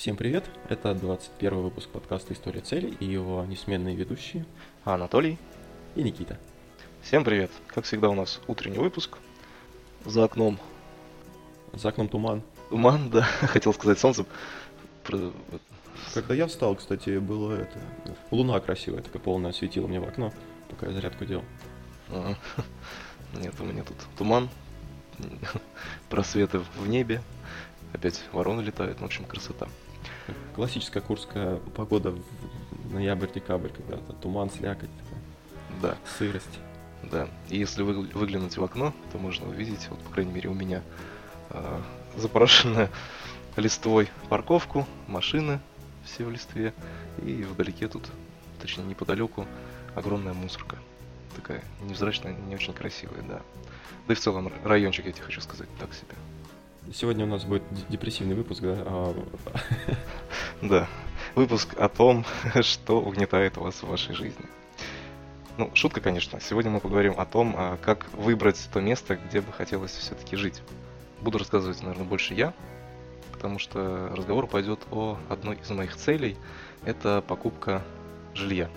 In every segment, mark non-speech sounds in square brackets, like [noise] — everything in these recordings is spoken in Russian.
Всем привет! Это 21 выпуск подкаста «История целей» и его несменные ведущие Анатолий и Никита. Всем привет! Как всегда у нас утренний выпуск. За окном За окном туман. туман, да, [laughs] хотел сказать солнце. Когда я встал, кстати, было это... Луна красивая, такая полная, светила мне в окно, пока я зарядку делал. Ага. Нет, у меня тут туман, [laughs] просветы в небе, опять вороны летают, ну, в общем, красота. Классическая курская погода в ноябрь-декабрь, когда то туман, слякоть, Да, сырость. да. И если вы, выглянуть в окно, то можно увидеть, вот, по крайней мере, у меня а, запорошенная листвой парковку, машины все в листве, и вдалеке тут, точнее, неподалеку, огромная мусорка. Такая невзрачная, не очень красивая, да. Да и в целом райончик, я тебе хочу сказать, так себе. Сегодня у нас будет депрессивный выпуск, да? а, [laughs] Да, выпуск о том, [laughs] что угнетает вас в вашей жизни. Ну, шутка, конечно. Сегодня мы поговорим о том, а, как выбрать то место, где бы хотелось все-таки жить. Буду рассказывать, наверное, больше я, потому что разговор пойдет о одной из моих целей. Это покупка жилья.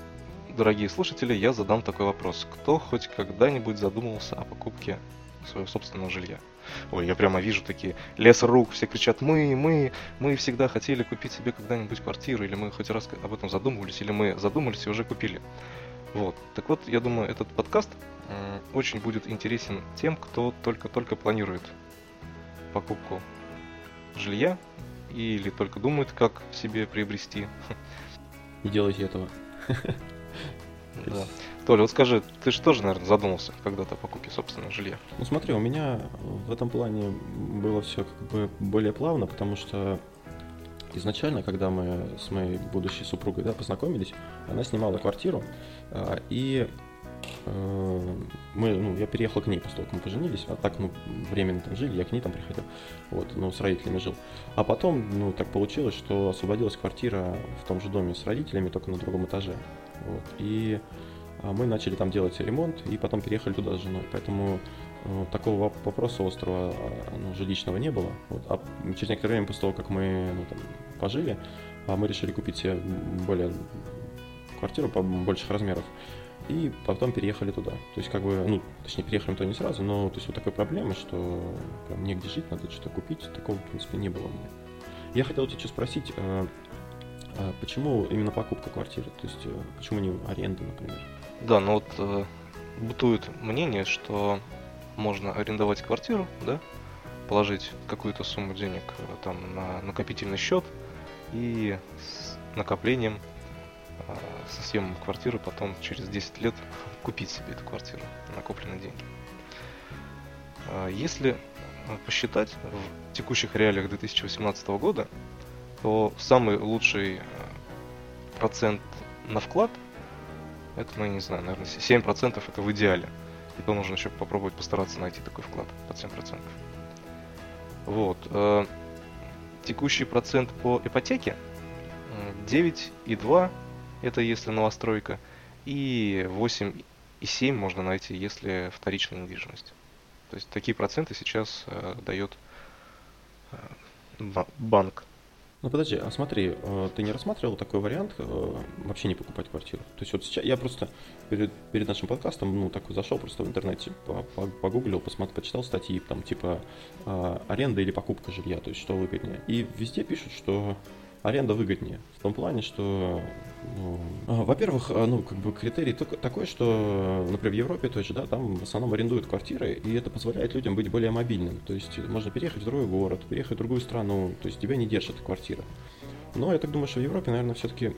Дорогие слушатели, я задам такой вопрос. Кто хоть когда-нибудь задумывался о покупке своего собственного жилья? Ой, я прямо вижу такие лес рук, все кричат «Мы, мы, мы всегда хотели купить себе когда-нибудь квартиру, или мы хоть раз об этом задумывались, или мы задумались и уже купили». Вот. Так вот, я думаю, этот подкаст очень будет интересен тем, кто только-только планирует покупку жилья или только думает, как себе приобрести. Не делайте этого. Да. Толя, вот скажи, ты же тоже, наверное, задумался когда-то о покупке собственного жилья. Ну смотри, у меня в этом плане было все как бы более плавно, потому что изначально, когда мы с моей будущей супругой да, познакомились, она снимала квартиру, а, и э, мы, ну, я переехал к ней после того, как мы поженились, а так, ну, временно там жили, я к ней там приходил, вот, ну, с родителями жил. А потом, ну, так получилось, что освободилась квартира в том же доме с родителями, только на другом этаже, вот, и а, мы начали там делать ремонт, и потом переехали туда с женой, поэтому э, такого воп- вопроса острого а, ну, жилищного не было. Вот. А через некоторое время после того, как мы ну, там, пожили, а, мы решили купить себе более квартиру по больших размеров. И потом переехали туда. То есть, как бы, ну, точнее, переехали туда не сразу, но то есть вот такой проблемы, что прям негде жить, надо что-то купить, такого, в принципе, не было у меня. Я хотел тебя спросить, а почему именно покупка квартиры? То есть, э, почему не аренда, например? Да, ну вот э, бытует мнение, что можно арендовать квартиру, да, положить какую-то сумму денег э, там на накопительный счет и с накоплением э, со съемом квартиры потом через 10 лет [laughs] купить себе эту квартиру на накопленные деньги. Э, Если посчитать в текущих реалиях 2018 года, то самый лучший э, процент на вклад это, ну, я не знаю, наверное, 7% это в идеале. И то нужно еще попробовать постараться найти такой вклад под 7%. Вот. э, Текущий процент по ипотеке м, 9,2 это если новостройка, и 8,7 можно найти, если вторичная недвижимость. То есть такие проценты сейчас э, дает э, ба- банк. Ну подожди, а смотри, э, ты не рассматривал такой вариант э, вообще не покупать квартиру? То есть вот сейчас я просто перед, перед нашим подкастом, ну, такой зашел просто в интернете, по- по- погуглил, посмотрел, почитал статьи, там, типа, э, аренда или покупка жилья, то есть что выгоднее. И везде пишут, что аренда выгоднее. В том плане, что, во-первых, а, ну, как бы критерий такой, что, например, в Европе же, да, там в основном арендуют квартиры, и это позволяет людям быть более мобильным. То есть можно переехать в другой город, переехать в другую страну, то есть тебя не держит квартира. Но я так думаю, что в Европе, наверное, все-таки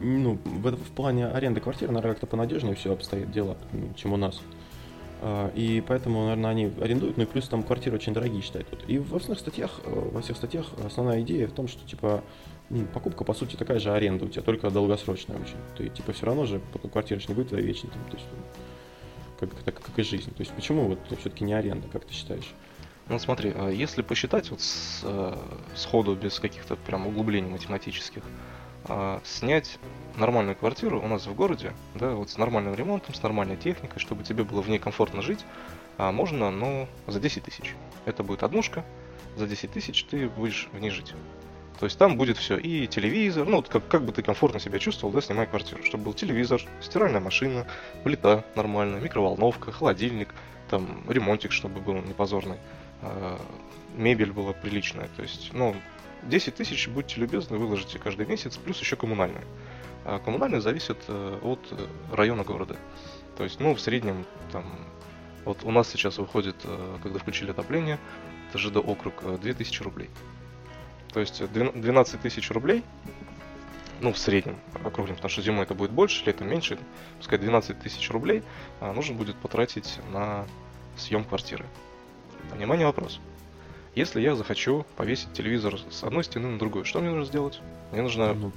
ну, в, в плане аренды квартиры, наверное, как-то понадежнее все обстоит дело, чем у нас. А, И поэтому, наверное, они арендуют, ну и плюс там квартиры очень дорогие считают. И во всех статьях, э, во всех статьях основная идея в том, что типа покупка по сути такая же аренда у тебя, только долгосрочная очень. Ты типа все равно же потом квартира не будет твоей вечной, там, то есть ну, как, так, как и жизнь. То есть почему вот все-таки не аренда, как ты считаешь? Ну смотри, а если посчитать вот с, э, сходу, без каких-то прям углублений математических, а, снять нормальную квартиру у нас в городе, да, вот с нормальным ремонтом, с нормальной техникой, чтобы тебе было в ней комфортно жить, а можно, ну, за 10 тысяч. Это будет однушка, за 10 тысяч ты будешь в ней жить. То есть там будет все, и телевизор, ну, вот как, как бы ты комфортно себя чувствовал, да, снимая квартиру, чтобы был телевизор, стиральная машина, плита нормальная, микроволновка, холодильник, там, ремонтик, чтобы был не позорный, а, мебель была приличная, то есть, ну, 10 тысяч, будьте любезны, выложите каждый месяц, плюс еще коммунальные. А коммунальные зависят э, от э, района города. То есть, ну, в среднем, там, вот у нас сейчас выходит, э, когда включили отопление, это ЖД округ, 2000 рублей. То есть 12 тысяч рублей, ну, в среднем, округлим, потому что зимой это будет больше, летом меньше, пускай 12 тысяч рублей а, нужно будет потратить на съем квартиры. Внимание, вопрос. Если я захочу повесить телевизор с одной стены на другую, что мне нужно сделать? Мне нужно... Ну,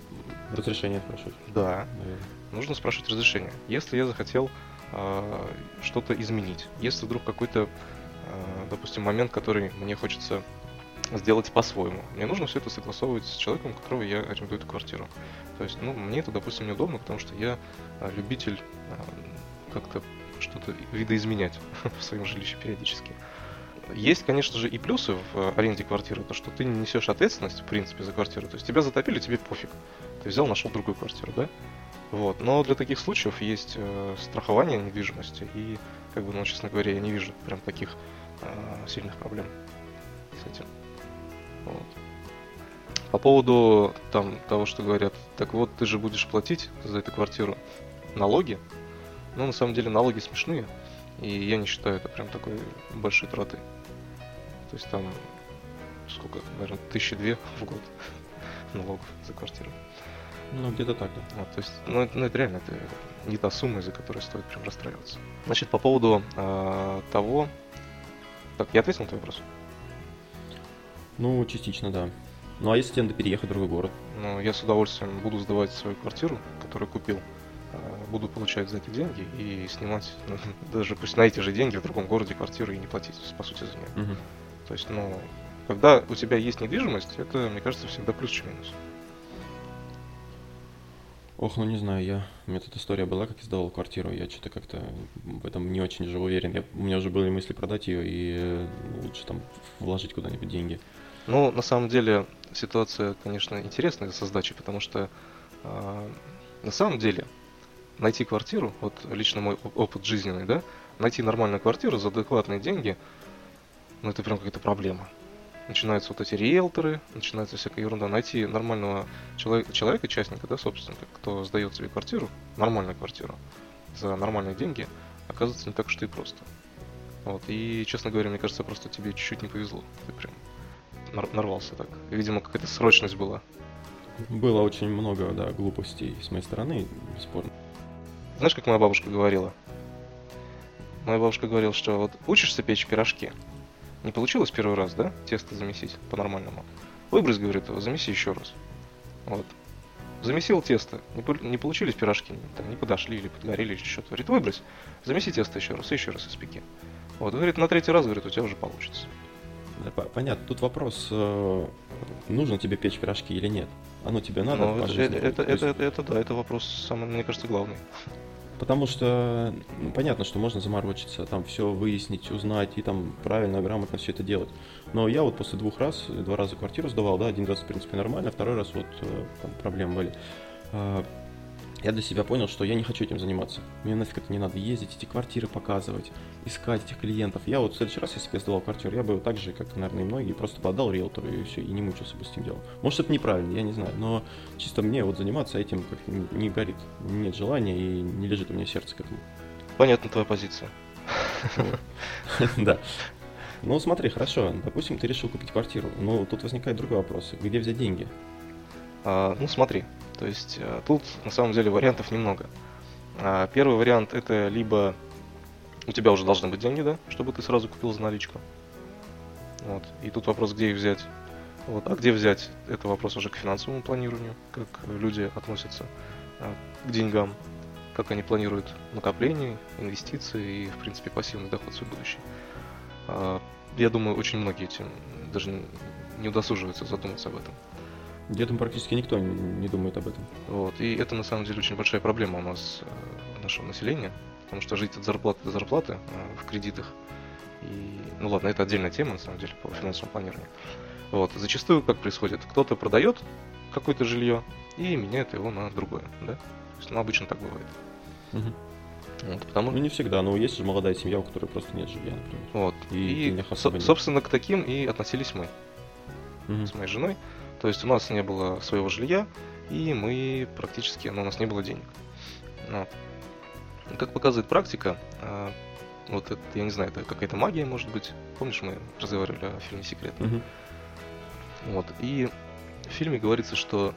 разрешение спрашивать. Да. Наверное. Нужно спрашивать разрешение. Если я захотел э, что-то изменить, если вдруг какой-то, э, допустим, момент, который мне хочется сделать по-своему. Мне нужно все это согласовывать с человеком, у которого я арендую эту квартиру. То есть, ну, мне это, допустим, неудобно, потому что я а, любитель а, как-то что-то видоизменять [laughs] в своем жилище периодически. Есть, конечно же, и плюсы в а, аренде квартиры, то что ты не несешь ответственность, в принципе, за квартиру. То есть тебя затопили, тебе пофиг. Ты взял, нашел другую квартиру, да? Вот. Но для таких случаев есть э, страхование недвижимости, и, как бы, ну, честно говоря, я не вижу прям таких э, сильных проблем с этим. Вот. По поводу там, того, что говорят, так вот, ты же будешь платить за эту квартиру налоги. Ну, на самом деле, налоги смешные. И я не считаю это прям такой большой тратой. То есть там, сколько, наверное, тысячи две в год налогов за квартиру. Ну, где-то так, да. Вот, то есть, ну, это, ну, это реально это не та сумма, из-за которой стоит прям расстраиваться. Значит, по поводу э, того... Так, я ответил на твой вопрос? Ну, частично, да. Ну, а если тебе надо переехать в другой город? Ну, я с удовольствием буду сдавать свою квартиру, которую купил. А, буду получать за эти деньги и снимать, [laughs] ну, даже пусть на эти же деньги в другом городе квартиру и не платить, по сути, за нее. Угу. То есть, ну, когда у тебя есть недвижимость, это, мне кажется, всегда плюс, чем минус. Ох, ну не знаю, я... У меня тут история была, как я сдавал квартиру, я что-то как-то в этом не очень же уверен. Я... У меня уже были мысли продать ее и э, лучше там вложить куда-нибудь деньги. Ну, на самом деле, ситуация, конечно, интересная со сдачей, потому что э, на самом деле найти квартиру, вот лично мой опыт жизненный, да, найти нормальную квартиру за адекватные деньги, ну это прям какая-то проблема. Начинаются вот эти риэлторы, начинается всякая ерунда. Найти нормального человека, человека, частника, да, собственника, кто сдает себе квартиру, нормальную квартиру, за нормальные деньги, оказывается не так уж и просто. Вот. И, честно говоря, мне кажется, просто тебе чуть-чуть не повезло. Ты прям нарвался так. Видимо, какая-то срочность была. Было очень много, да, глупостей с моей стороны, бесспорно. Знаешь, как моя бабушка говорила? Моя бабушка говорила, что вот учишься печь пирожки, не получилось первый раз, да, тесто замесить по-нормальному? Выбрось, говорит, замеси еще раз. Вот. Замесил тесто, не, не получились пирожки, там, не подошли или подгорели или что-то. Говорит, выбрось, замеси тесто еще раз, еще раз испеки. Вот, говорит, на третий раз, говорит, у тебя уже получится. Понятно, тут вопрос, э, нужно тебе печь пирожки или нет. Оно тебе надо? Ну, это, это, это, это, это, да, это вопрос самый, мне кажется, главный. Потому что ну, понятно, что можно заморочиться, там все выяснить, узнать и там правильно, грамотно все это делать. Но я вот после двух раз, два раза квартиру сдавал, да, один раз в принципе нормально, второй раз вот э, там проблемы были. Я для себя понял, что я не хочу этим заниматься. Мне нафиг это не надо ездить, эти квартиры показывать, искать этих клиентов. Я вот в следующий раз, если бы я сдавал квартиру, я бы так же, как, наверное, и многие, просто подал риэлтору и все, и не мучился бы с этим делом. Может, это неправильно, я не знаю, но чисто мне вот заниматься этим как не горит. Нет желания и не лежит у меня сердце к этому. Понятна твоя позиция. [laughs] Да. Ну, смотри, хорошо, допустим, ты решил купить квартиру, но тут возникает другой вопрос. Где взять деньги? А, ну, смотри, то есть э, тут на самом деле вариантов немного. А, первый вариант это либо у тебя уже должны быть деньги, да, чтобы ты сразу купил за наличку. Вот. И тут вопрос, где их взять. Вот. А где взять, это вопрос уже к финансовому планированию, как люди относятся а, к деньгам, как они планируют накопление, инвестиции и, в принципе, пассивный доход в будущий. А, я думаю, очень многие этим даже не удосуживаются задуматься об этом. Где-то практически никто не думает об этом. Вот. И это на самом деле очень большая проблема у нас, э, нашего населения, потому что жить от зарплаты до зарплаты э, в кредитах. И, ну ладно, это отдельная тема, на самом деле, по финансовому планированию. Вот, зачастую как происходит? Кто-то продает какое-то жилье и меняет его на другое, да? То есть, ну, обычно так бывает. Мгм. Вот, потому Ну, не всегда, но есть же молодая семья, у которой просто нет жилья, например. вот. И И, денег со- нет. собственно, к таким и относились мы Мгм. с моей женой. То есть у нас не было своего жилья, и мы практически, ну, у нас не было денег. Вот. И Как показывает практика, а, вот это, я не знаю, это какая-то магия, может быть. Помнишь, мы разговаривали о фильме «Секрет»? Мгм. Вот. И в фильме говорится, что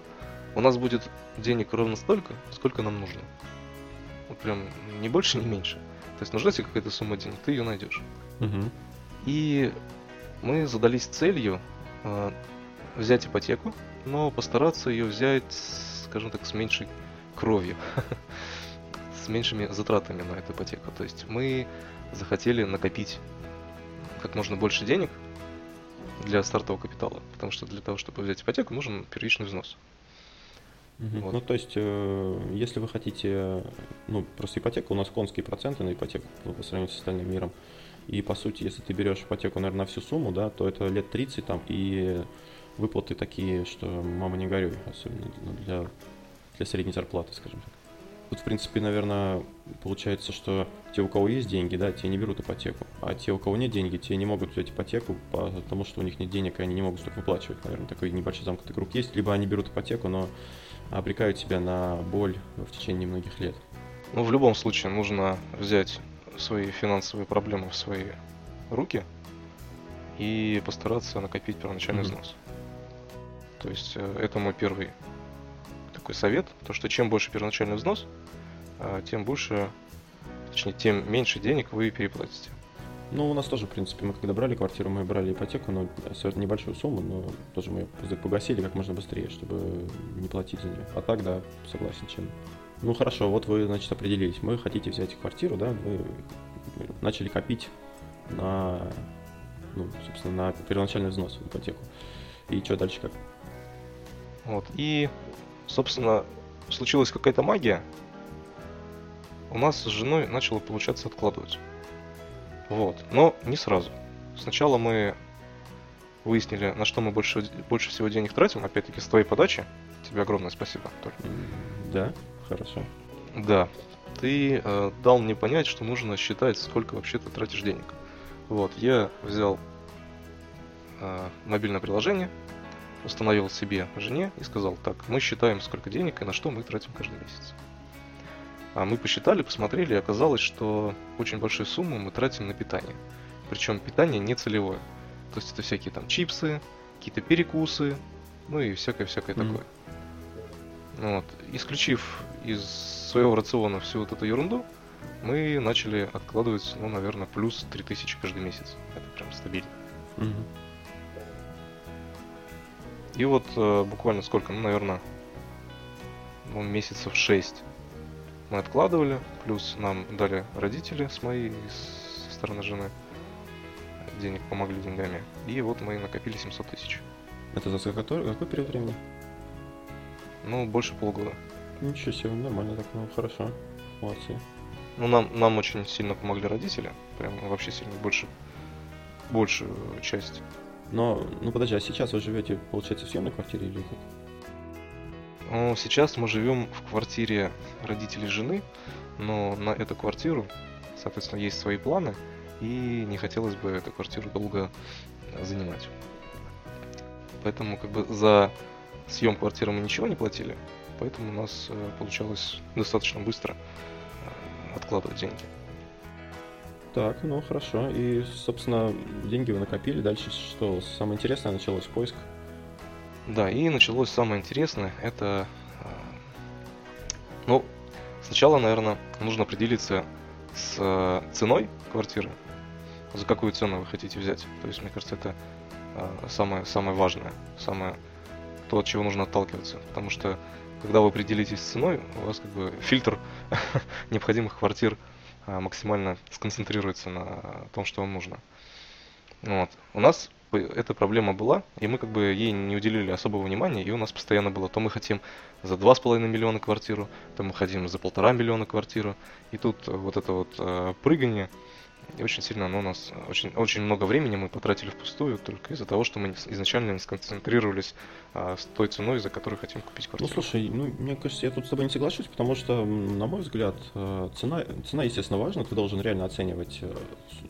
у нас будет денег ровно столько, сколько нам нужно. Вот прям не больше, не меньше. То есть нужна тебе какая-то сумма денег, ты ее найдешь. Мгм. И мы задались целью э, взять ипотеку, но постараться ее взять, скажем так, с меньшей кровью, [laughs] с меньшими затратами на эту ипотеку. То есть мы захотели накопить как можно больше денег для стартового капитала, потому что для того, чтобы взять ипотеку, нужен первичный взнос. Мгм. Вот. Ну, то есть, э, если вы хотите, ну, просто ипотека, у нас конские проценты на ипотеку по сравнению с остальным миром. И, по сути, если ты берешь ипотеку, наверное, на всю сумму, да, то это лет 30 там, и выплаты такие, что мама не горюй, особенно для, для средней зарплаты, скажем так. Тут, в принципе, наверное, получается, что те, у кого есть деньги, да, те не берут ипотеку, а те, у кого нет деньги, те не могут взять ипотеку, потому что у них нет денег, и они не могут столько выплачивать. Наверное, такой небольшой замкнутый круг есть. Либо они берут ипотеку, но обрекают себя на боль в течение многих лет. Ну, в любом случае, нужно взять свои финансовые проблемы в свои руки и постараться накопить первоначальный Мгм. взнос. То есть э, это мой первый такой совет, то что чем больше первоначальный взнос, а, тем больше, точнее, тем меньше денег вы переплатите. Ну, у нас тоже, в принципе, мы когда брали квартиру, мы брали ипотеку, но совершенно небольшую сумму, но тоже мы ее погасили как можно быстрее, чтобы не платить за нее. А так, да, согласен, чем. Ну хорошо, вот вы, значит, определились. Мы хотите взять квартиру, да, вы начали копить на, ну, собственно, на первоначальный взнос в ипотеку. И что дальше как? Вот. И, собственно, случилась какая-то магия. У нас с женой начало получаться откладывать. Вот. Но не сразу. Сначала мы выяснили, на что мы больше, больше всего денег тратим. Опять-таки, с твоей подачи. Тебе огромное спасибо, Толь. Да, хорошо. Да. Ты э, дал мне понять, что нужно считать, сколько вообще ты тратишь денег. Вот. Я взял э, мобильное приложение, установил себе жене и сказал, так, мы считаем, сколько денег и на что мы тратим каждый месяц. А мы посчитали, посмотрели, и оказалось, что очень большую сумму мы тратим на питание. Причем питание не целевое. То есть это всякие там чипсы, какие-то перекусы, ну и всякое-всякое Мгм. такое. Вот. Исключив из своего рациона всю вот эту ерунду, мы начали откладывать, ну, наверное, плюс 3000 каждый месяц. Это прям стабильно. Мгм. И вот э, буквально сколько, ну, наверное, ну, месяцев 6 мы откладывали, плюс нам дали родители с моей со стороны жены денег, помогли деньгами. И вот мы накопили 700 тысяч. Это за какой, какой период времени? Ну, больше полгода. Ничего себе, нормально так, ну хорошо. Молодцы. Ну, нам, нам очень сильно помогли родители. Прям вообще сильно больше, большую часть. Но, ну подожди, а сейчас вы живете, получается, в съемной квартире или как? Ну, сейчас мы живем в квартире родителей жены, но на эту квартиру, соответственно, есть свои планы, и не хотелось бы эту квартиру долго занимать. Поэтому как бы за съем квартиры мы ничего не платили, поэтому у нас э, получалось достаточно быстро э, откладывать деньги. Так, ну хорошо. И, собственно, деньги вы накопили. Дальше что? Самое интересное началось поиск. Да, и началось самое интересное, это... э, Ну, сначала, наверное, нужно определиться с э, ценой квартиры, за какую цену вы хотите взять. То есть, мне кажется, это э, самое, самое важное, самое то, от чего нужно отталкиваться. Потому что, когда вы определитесь с ценой, у вас как бы [laughs] фильтр [laughs] необходимых квартир максимально сконцентрируется на том, что вам нужно. Вот. У нас эта проблема была, и мы как бы ей не уделили особого внимания, и у нас постоянно было, то мы хотим за 2,5 миллиона квартиру, то мы хотим за полтора миллиона квартиру, и тут вот это вот э, прыгание И очень сильно оно у нас, очень, очень много времени мы потратили впустую только из-за того, что мы изначально не сконцентрировались а, с той ценой, за которую хотим купить Ну, квартиру. слушай, ну, мне кажется, я тут с тобой не соглашусь, потому что, на мой взгляд, э, цена, цена, естественно, важна, ты должен реально оценивать э,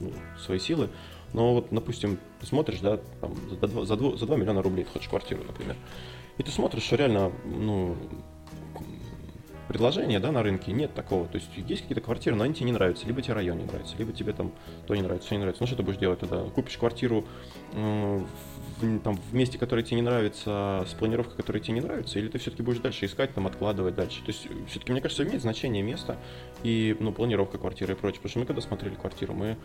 ну, свои силы. Но вот, допустим, ты смотришь, да, там, за, два, за, дво- за 2 миллиона рублей ты хочешь квартиру, например, и ты смотришь, что реально, ну, предложения, да, на рынке нет такого. То есть есть какие-то квартиры, но они тебе не нравятся. Либо тебе район не нравится, либо тебе там то не нравится, все не нравится. Ну что ты будешь делать тогда? Купишь квартиру э, в, там, в месте, которое тебе не нравится, с планировкой, которая тебе не нравится, или ты все-таки будешь дальше искать, там, откладывать дальше. То есть все-таки, мне кажется, имеет значение место и, ну, планировка квартиры и прочее. Потому что мы когда смотрели квартиру, мы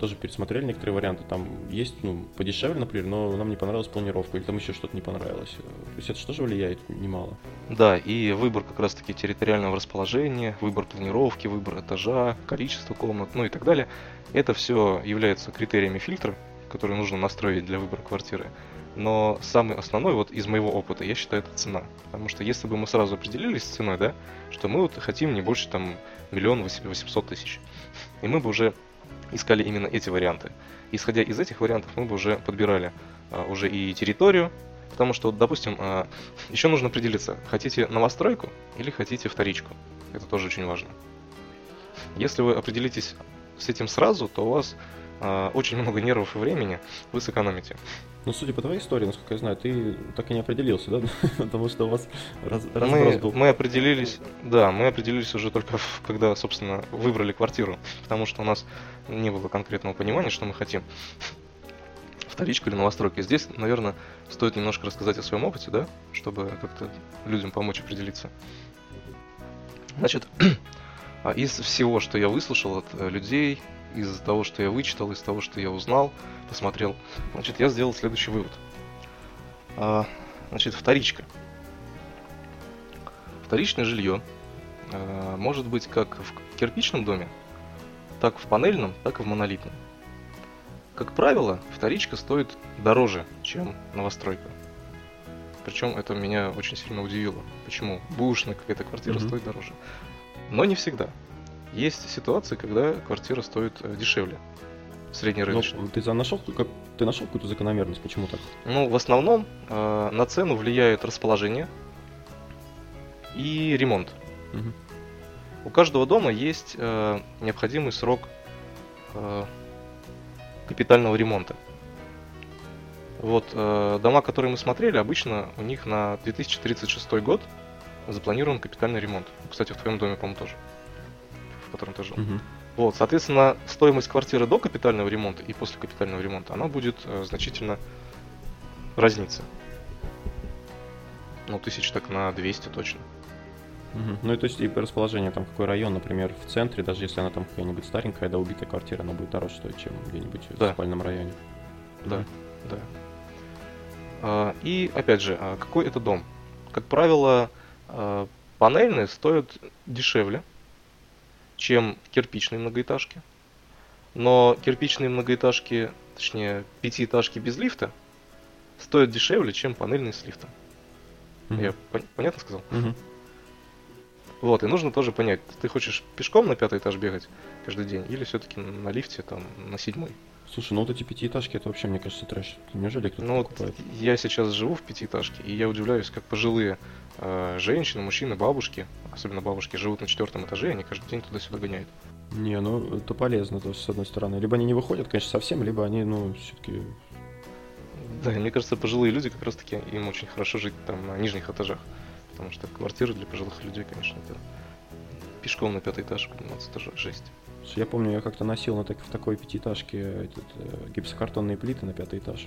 тоже пересмотрели некоторые варианты. Там есть, ну, подешевле, например, но нам не понравилась планировка, или там еще что-то не понравилось. То есть это что же влияет немало. Да, и выбор как раз-таки территориального расположения, выбор планировки, выбор этажа, количество комнат, ну и так далее. Это все является критериями фильтра, которые нужно настроить для выбора квартиры. Но самый основной, вот из моего опыта, я считаю, это цена. Потому что если бы мы сразу определились с ценой, да, что мы вот хотим не больше там миллион восемьсот тысяч, и мы бы уже искали именно эти варианты. Исходя из этих вариантов, мы бы уже подбирали а, уже и территорию, потому что, допустим, а, [laughs] еще нужно определиться, хотите новостройку или хотите вторичку. Это тоже очень важно. Если вы определитесь с этим сразу, то у вас а, очень много нервов и времени вы сэкономите. Но судя по твоей истории, насколько я знаю, ты так и не определился, да? [laughs] Потому что у вас раз, Мы, разброс был. мы определились, да, мы определились уже только когда, собственно, выбрали квартиру, потому что у нас не было конкретного понимания, что мы хотим. Вторичку или новостройку. Здесь, наверное, стоит немножко рассказать о своем опыте, да, чтобы как-то людям помочь определиться. Значит, [clears throat] а из всего, что я выслушал от э, людей, из того, что я вычитал, из того, что я узнал, посмотрел, значит, я сделал следующий вывод. А, Значит, вторичка. Вторичное жилье э, может быть как в кирпичном доме, так в панельном, так и в монолитном. Как правило, вторичка стоит дороже, чем новостройка. Причем это меня очень сильно удивило. Почему бушная какая-то квартира Мгм. стоит дороже. Но не всегда. Есть ситуации, когда квартира стоит э, дешевле. Среднерыночной. Ну, ты нашел, как, ты нашел какую-то закономерность, почему так? Ну, в основном э, на цену влияет расположение и ремонт. Мгм. У каждого дома есть э, необходимый срок э, капитального ремонта. Вот э, дома, которые мы смотрели, обычно у них на 2036 год запланирован капитальный ремонт. Кстати, в твоем доме, по-моему, тоже. В котором ты жил. Мгм. Вот, соответственно, стоимость квартиры до капитального ремонта и после капитального ремонта, она будет э, значительно разниться. Ну, тысяч так на 200 точно. Ну и то есть и по расположению, там какой район, например, в центре, даже если она там какая-нибудь старенькая, да, убитая квартира, она будет дороже стоить, чем где-нибудь Да. в спальном районе. Да, да. А, И опять же, а какой это дом? Как правило, а, панельные стоят дешевле, чем кирпичные многоэтажки. Но кирпичные многоэтажки, точнее пятиэтажки без лифта, стоят дешевле, чем панельные с лифтом. Мгм. Я пон- понятно сказал? Мгм. Вот, и нужно тоже понять, ты хочешь пешком на пятый этаж бегать каждый день, или все-таки на лифте там на седьмой? Слушай, ну вот эти пятиэтажки, это вообще, мне кажется, трэш. Неужели кто-то Ну вот покупает? я сейчас живу в пятиэтажке, и я удивляюсь, как пожилые э, женщины, мужчины, бабушки, особенно бабушки, живут на четвертом этаже, и они каждый день туда-сюда гоняют. Не, ну это полезно, то есть, с одной стороны. Либо они не выходят, конечно, совсем, либо они, ну, все-таки... Да, мне кажется, пожилые люди как раз-таки им очень хорошо жить там на нижних этажах, потому что квартиры для пожилых людей, конечно, это пешком на пятый этаж подниматься тоже жесть. Я помню, я как-то носил на так, в такой пятиэтажке этот, э, гипсокартонные плиты на пятый этаж.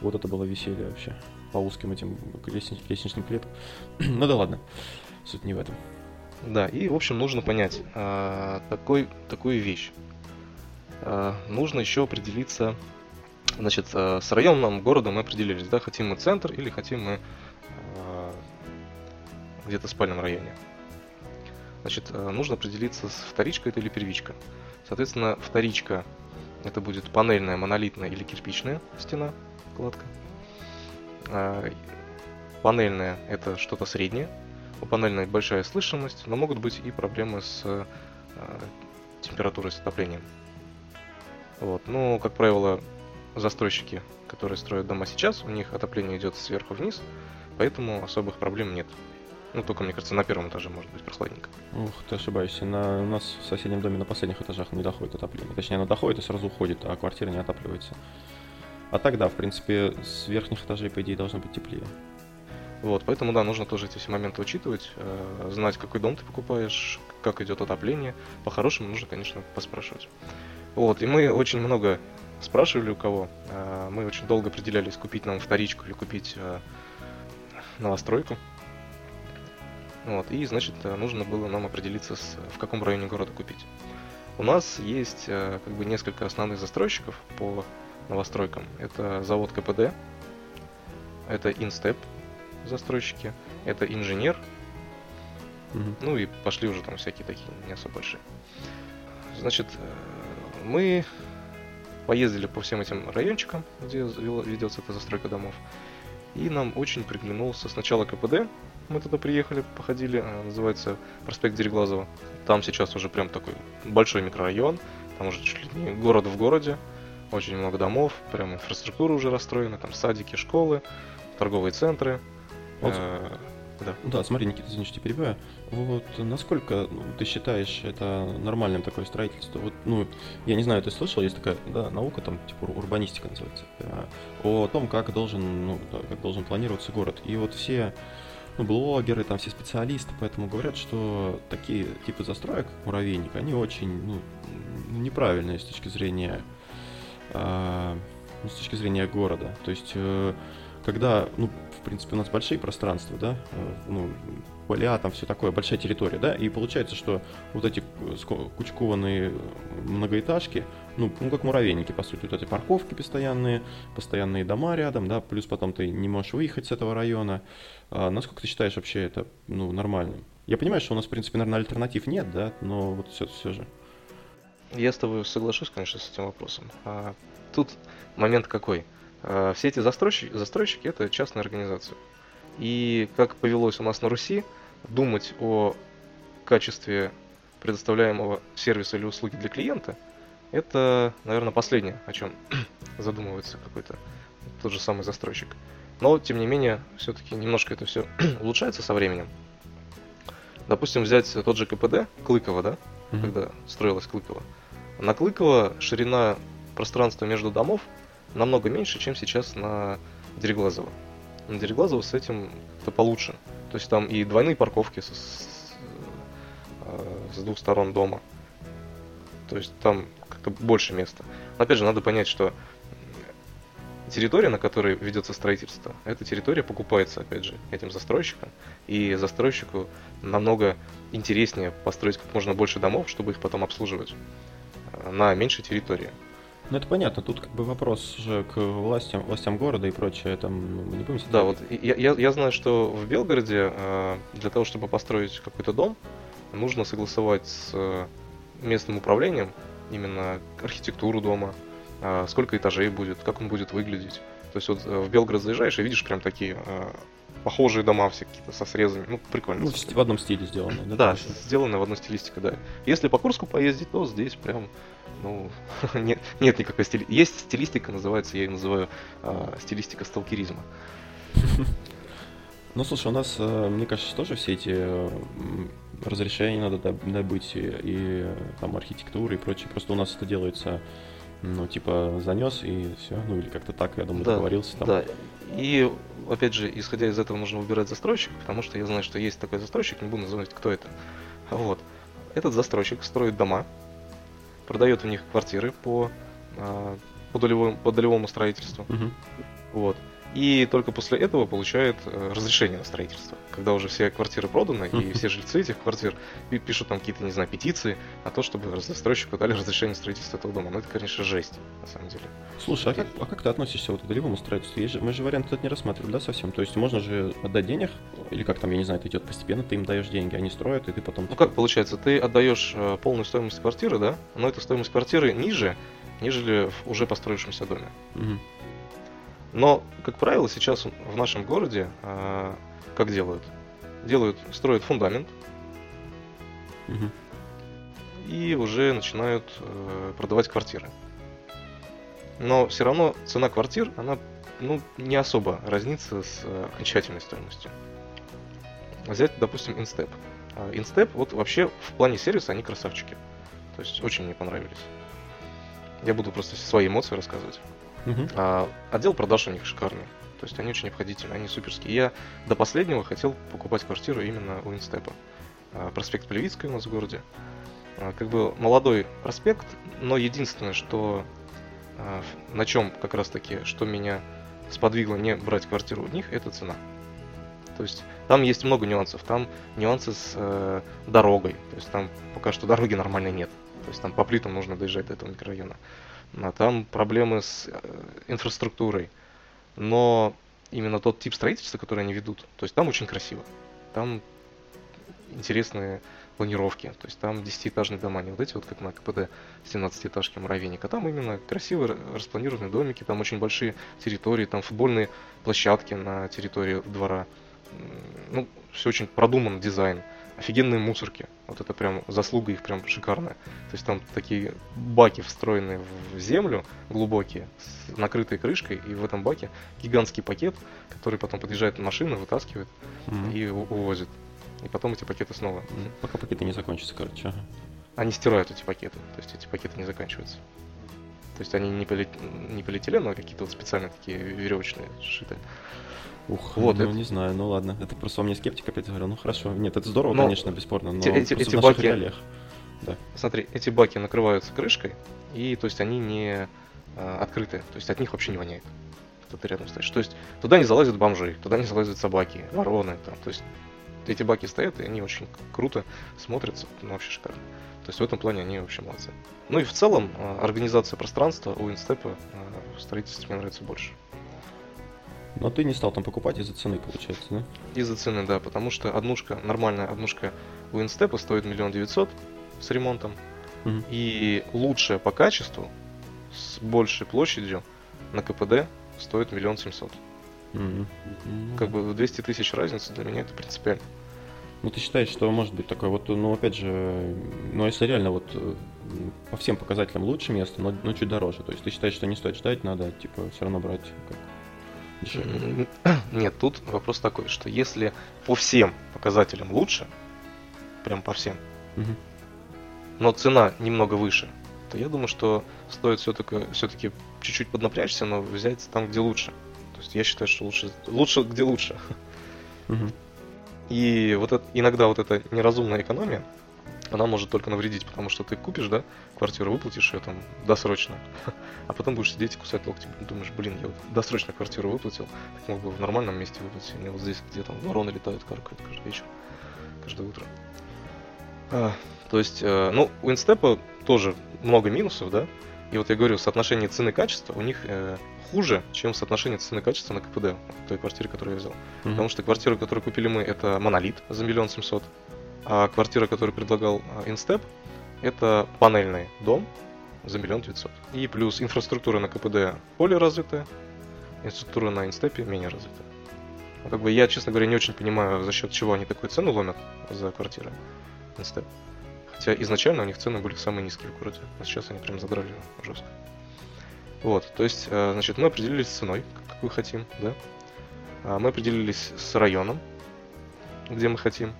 Вот это было веселье вообще. По узким этим лестни- лестничным клеткам. [clears throat] ну да ладно, суть не в этом. Да, и, в общем, нужно понять а, такой, такую вещь. А, нужно еще определиться, значит, а, с районом города мы определились, да, хотим мы центр или хотим мы где-то в спальном районе. Значит, а, нужно определиться, с вторичка это или первичка. Соответственно, вторичка это будет панельная, монолитная или кирпичная стена, кладка. А, Панельная это что-то среднее, у панельной большая слышимость, но могут быть и проблемы с э, температурой, с отоплением. Вот. Ну, как правило, застройщики, которые строят дома сейчас, у них отопление идет сверху вниз, поэтому особых проблем нет. Ну, только, мне кажется, на первом этаже может быть прохладненько. Ух, ты ошибаешься. На, у нас в соседнем доме на последних этажах не доходит отопление. Точнее, оно доходит и сразу уходит, а квартира не отапливается. А тогда, в принципе, с верхних этажей, по идее, должно быть теплее. Вот, поэтому, да, нужно тоже эти все моменты учитывать, э, знать, какой дом ты покупаешь, как идет отопление. По-хорошему нужно, конечно, поспрашивать. Вот, и мы очень много спрашивали у кого. Э, мы очень долго определялись, купить нам вторичку или купить э, новостройку. Вот, и, значит, э, нужно было нам определиться, с, в каком районе города купить. У нас есть э, как бы несколько основных застройщиков по новостройкам. Это завод КПД, это Инстеп застройщики, это инженер, Мгм. ну и пошли уже там всякие такие не особо большие. Значит, э, мы поездили по всем этим райончикам, где ведется эта застройка домов. И нам очень приглянулся сначала КПД. Мы туда приехали, походили, э, называется проспект Дереглазова. Там сейчас уже прям такой большой микрорайон, там уже чуть ли не город в городе, очень много домов, прям инфраструктура уже расстроена, там садики, школы, торговые центры. Вот. Э, да. Да, смотри, Никита, извини, что перебиваю. Вот насколько ну, ты считаешь это нормальным такое строительство? Вот, ну, я не знаю, ты слышал, есть такая да, наука, там, типа ур- урбанистика называется, э, о том, как должен, ну, да, как должен планироваться город. И вот все ну, блогеры, там все специалисты, поэтому говорят, что такие типы застроек, муравейник, они очень ну, неправильные с точки зрения ну, с точки зрения города. То есть, э, когда, ну, в принципе, у нас большие пространства, да, э, ну, поля, там все такое, большая территория, да, и получается, что вот эти э, ско- кучкованные многоэтажки, ну, ну, как муравейники, по сути, вот эти парковки постоянные, постоянные дома рядом, да, плюс потом ты не можешь выехать с этого района. А насколько ты считаешь вообще это, ну, нормальным? Я понимаю, что у нас, в принципе, наверное, альтернатив нет, да, но вот все, все же. Я с тобой соглашусь, конечно, с этим вопросом. А, тут момент какой? А, все эти застройщики, застройщики это частные организации. И как повелось у нас на Руси, думать о качестве предоставляемого сервиса или услуги для клиента, это, наверное, последнее, о чем [clears throat] задумывается какой-то тот же самый застройщик. Но, тем не менее, все-таки немножко это все [clears throat] улучшается со временем. Допустим, взять тот же КПД, Клыкова, да, Мгм. когда строилась Клыкова. На Клыкова ширина пространства между домов намного меньше, чем сейчас на Дереглазово. На Дереглазово с этим как-то получше. То есть там и двойные парковки с, с, э, с двух сторон дома. То есть там как-то больше места. Но опять же, надо понять, что территория, на которой ведется строительство, эта территория покупается, опять же, этим застройщиком. И застройщику намного интереснее построить как можно больше домов, чтобы их потом обслуживать э, на меньшей территории. Ну, это понятно, тут как бы вопрос уже к властям, властям города и прочее, там, ну, мы не будем Да, вот я, я знаю, что в Белгороде э, для того, чтобы построить какой-то дом, нужно согласовать с э, местным управлением именно архитектуру дома, э, сколько этажей будет, как он будет выглядеть. То есть вот э, в Белгород заезжаешь и видишь прям такие э, похожие дома все какие-то со срезами. Ну, прикольно. Ну, в, одном стиле сделано, да? Да, точно? сделано в одной стилистике, да. Если по Курску поездить, то здесь прям, ну, [laughs] нет, нет никакой стилистики. Есть стилистика, называется, я ее называю а, стилистика сталкеризма. [laughs] Ну, слушай, у нас, э, мне кажется, тоже все эти э, разрешения надо доб- добыть и, и, э, там архитектуры и прочее. Просто у нас это делается, ну, типа, занес и все, ну, или как-то так, я думаю, Да, договорился там. Да. И, опять же, исходя из этого, нужно выбирать застройщика, потому что я знаю, что есть такой застройщик, не буду называть, кто это. Вот. Этот застройщик строит дома, продает в них квартиры по, а, по, долевому, по долевому строительству. Мгм. Вот. И только после этого получает э, разрешение на строительство. Когда уже все квартиры проданы, и все жильцы этих квартир пи- пишут там какие-то, не знаю, петиции на то, чтобы застройщику дали разрешение на строительство этого дома. Ну, это, конечно, жесть, на самом деле. Слушай, а как, а как ты относишься вот к долевому строительству? Есть же, мы же вариант этот не рассматривали, да, совсем? То есть можно же отдать денег, или как там, я не знаю, это идет постепенно, ты им даешь деньги, они строят, и ты потом... Ну, как получается, ты отдаешь э, полную стоимость квартиры, да, но эта стоимость квартиры ниже, нежели в уже построившемся доме. Мгм. Но, как правило, сейчас в нашем городе э, как делают? Делают, строят фундамент, Мгм. и уже начинают э, продавать квартиры. но все равно цена квартир, она ну, не особо разнится с э, окончательной стоимостью. Взять, допустим, Instep. А, Instep, вот вообще в плане сервиса они красавчики. То есть очень мне понравились. Я буду просто свои эмоции рассказывать. Мгм. А, отдел продаж у них шикарный. То есть они очень обходительны, они суперские. Я до последнего хотел покупать квартиру именно у Инстепа. А, проспект Плевицкой у нас в городе. А, как бы молодой проспект, но единственное, что а, на чем как раз таки, что меня сподвигло не брать квартиру у них, это цена. То есть там есть много нюансов. Там нюансы с э, дорогой. То есть там пока что дороги нормальной нет. То есть там по плитам нужно доезжать до этого микрорайона. А там проблемы с э, инфраструктурой. Но именно тот тип строительства, который они ведут, то есть там очень красиво. Там интересные планировки. То есть там 10-этажные дома, не вот эти вот, как на КПД 17-этажки муравейника. Там именно красиво ра- распланированные домики, там очень большие территории, там футбольные площадки на территории двора. Ну, все очень продуман дизайн. Офигенные мусорки. Вот это прям заслуга их прям шикарная. То есть там такие баки встроенные в землю, глубокие, с накрытой крышкой, и в этом баке гигантский пакет, который потом подъезжает машина, вытаскивает Мгм. и увозит. И потом эти пакеты снова. Пока пакеты не закончатся, короче. ага. Они стирают эти пакеты, то есть эти пакеты не заканчиваются. То есть они не, поли... не полиэтилен, а какие-то вот специальные такие веревочные сшитые. Ух, Вот ну это- не знаю, ну ладно. Это просто у меня скептик опять говорю. Ну хорошо. Нет, это здорово, Но конечно, бесспорно, но эти- эти- в наших баки- реалиях. Смотри, эти баки накрываются крышкой, и то есть они не а, открыты, то есть от них вообще не воняет. Когда ты рядом стоишь. То есть туда не залазят бомжи, туда не залазят собаки, вороны, там, то есть эти баки стоят, и они очень круто смотрятся, ну, вообще шикарно. То есть в этом плане они вообще молодцы. Ну и в целом а, организация пространства у Инстепа а, в строительстве мне нравится больше. Но ты не стал там покупать из-за цены, получается, да? Из-за цены, да, потому что однушка, нормальная однушка у Инстепа стоит миллион девятьсот с ремонтом, Мгм. и лучшая по качеству с большей площадью на КПД стоит миллион семьсот. Ну, Как бы в 200 тысяч разницы для меня это принципиально. Ну, ты считаешь, что может быть такое вот, ну, опять же, ну, если реально вот э, по всем показателям лучше место, но, но чуть дороже, то есть ты считаешь, что не стоит ждать, надо, типа, все равно брать как? Нет, тут вопрос такой, что если по всем показателям лучше, прям по всем, Мгм. но цена немного выше, то я думаю, что стоит все-таки все-таки чуть-чуть поднапрячься, но взять там, где лучше. То есть я считаю, что лучше, лучше где лучше. Мгм. И вот это, иногда вот эта неразумная экономия, она может только навредить, потому что ты купишь, да, квартиру, выплатишь ее там досрочно, [laughs] а потом будешь сидеть и кусать локти. Думаешь, блин, я вот досрочно квартиру выплатил, так мог бы в нормальном месте выплатить, а не вот здесь, где там вороны летают, каркают каждый вечер, каждое утро. А, то есть, э, ну, у Инстепа тоже много минусов, да, и вот я говорю, соотношение цены и качества у них э, хуже, чем соотношение цены и качества на КПД, той квартире, которую я взял. Мгм. Потому что квартира, которую купили мы, это монолит за миллион семьсот. А квартира, которую предлагал а, Инстеп, это панельный дом за миллион девятьсот. И плюс инфраструктура на КПД более развитая, инфраструктура на Инстепе менее развитая. Ну, Как бы я, честно говоря, не очень понимаю, за счет чего они такую цену ломят за квартиры Инстеп. Хотя изначально у них цены были самые низкие в городе, а сейчас они прям задрали жестко. Вот, то есть, э, значит, мы определились с ценой, как- какую хотим, да. А, Мы определились с районом, где мы хотим.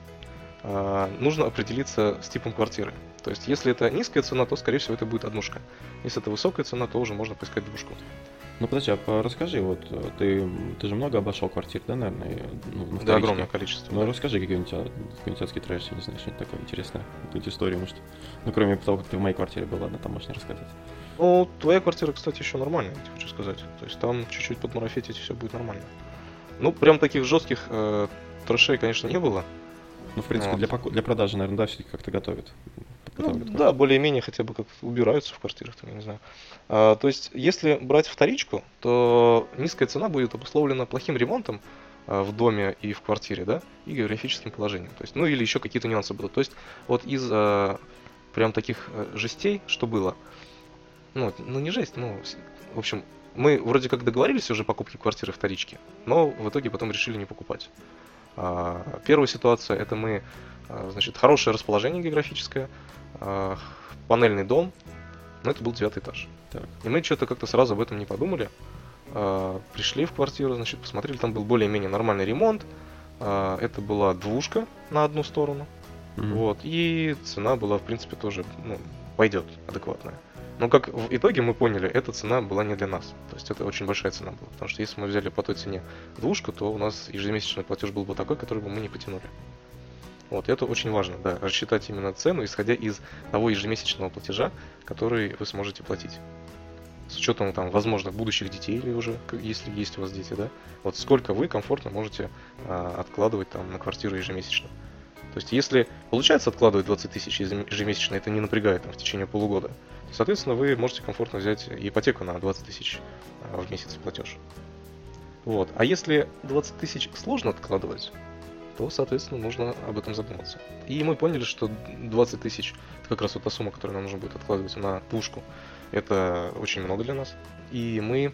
А, Нужно определиться с типом квартиры. То есть, если это низкая цена, то, скорее всего, это будет однушка. Если это высокая цена, то уже можно поискать двушку. Ну, подожди, а расскажи, вот, ты, ты же много обошел квартир, да, наверное, ну, на Да, огромное количество. Ну, расскажи какой-нибудь, а, какой-нибудь адский трэш, я не знаю, что-нибудь такое интересное, какую-нибудь историю, может. Ну, кроме того, как ты в моей квартире был, ладно, там можешь не рассказать. Ну, твоя квартира, кстати, еще нормальная, я хочу сказать. То есть там чуть-чуть подмарафетить, все будет нормально. Ну, прям таких жестких э, трэшей, конечно, не было. Ну, в принципе, Вот. для, для продажи, наверное, да, все-таки как-то готовят. Ну, да, более-менее хотя бы как убираются в квартирах, там, я не знаю. А, то есть, если брать вторичку, то низкая цена будет обусловлена плохим ремонтом а, в доме и в квартире, да, и географическим положением. То есть, ну или еще какие-то нюансы будут. То есть, вот из а, прям таких э, жестей, что было, ну, ну не жесть, ну, в общем, мы вроде как договорились уже о покупке квартиры вторички, но в итоге потом решили не покупать. А, Первая ситуация это мы, а, значит, хорошее расположение географическое, а, панельный дом, Но это был девятый этаж. Так. И мы что-то как-то сразу об этом не подумали. Пришли в квартиру, значит, посмотрели, там был более-менее нормальный ремонт. Это была двушка на одну сторону. Мгм. Вот. И цена была, в принципе, тоже, ну, пойдет адекватная. Но как в итоге мы поняли, эта цена была не для нас. То есть это очень большая цена была. Потому что если мы взяли по той цене двушку, то у нас ежемесячный платеж был бы такой, который бы мы не потянули. Вот, это очень важно, да, рассчитать именно цену, исходя из того ежемесячного платежа, который вы сможете платить. С учетом там возможных будущих детей или уже, если есть у вас дети, да, вот сколько вы комфортно можете а, откладывать там на квартиру ежемесячно. То есть, если получается откладывать 20 тысяч ежем- ежемесячно, это не напрягает там, в течение полугода, то, соответственно, вы можете комфортно взять ипотеку на 20 тысяч а, в месяц платеж. Вот. А если 20 тысяч сложно откладывать, то, соответственно, нужно об этом задуматься. И мы поняли, что 20 тысяч это как раз вот та сумма, которую нам нужно будет откладывать на пушку. Это очень много для нас. И мы,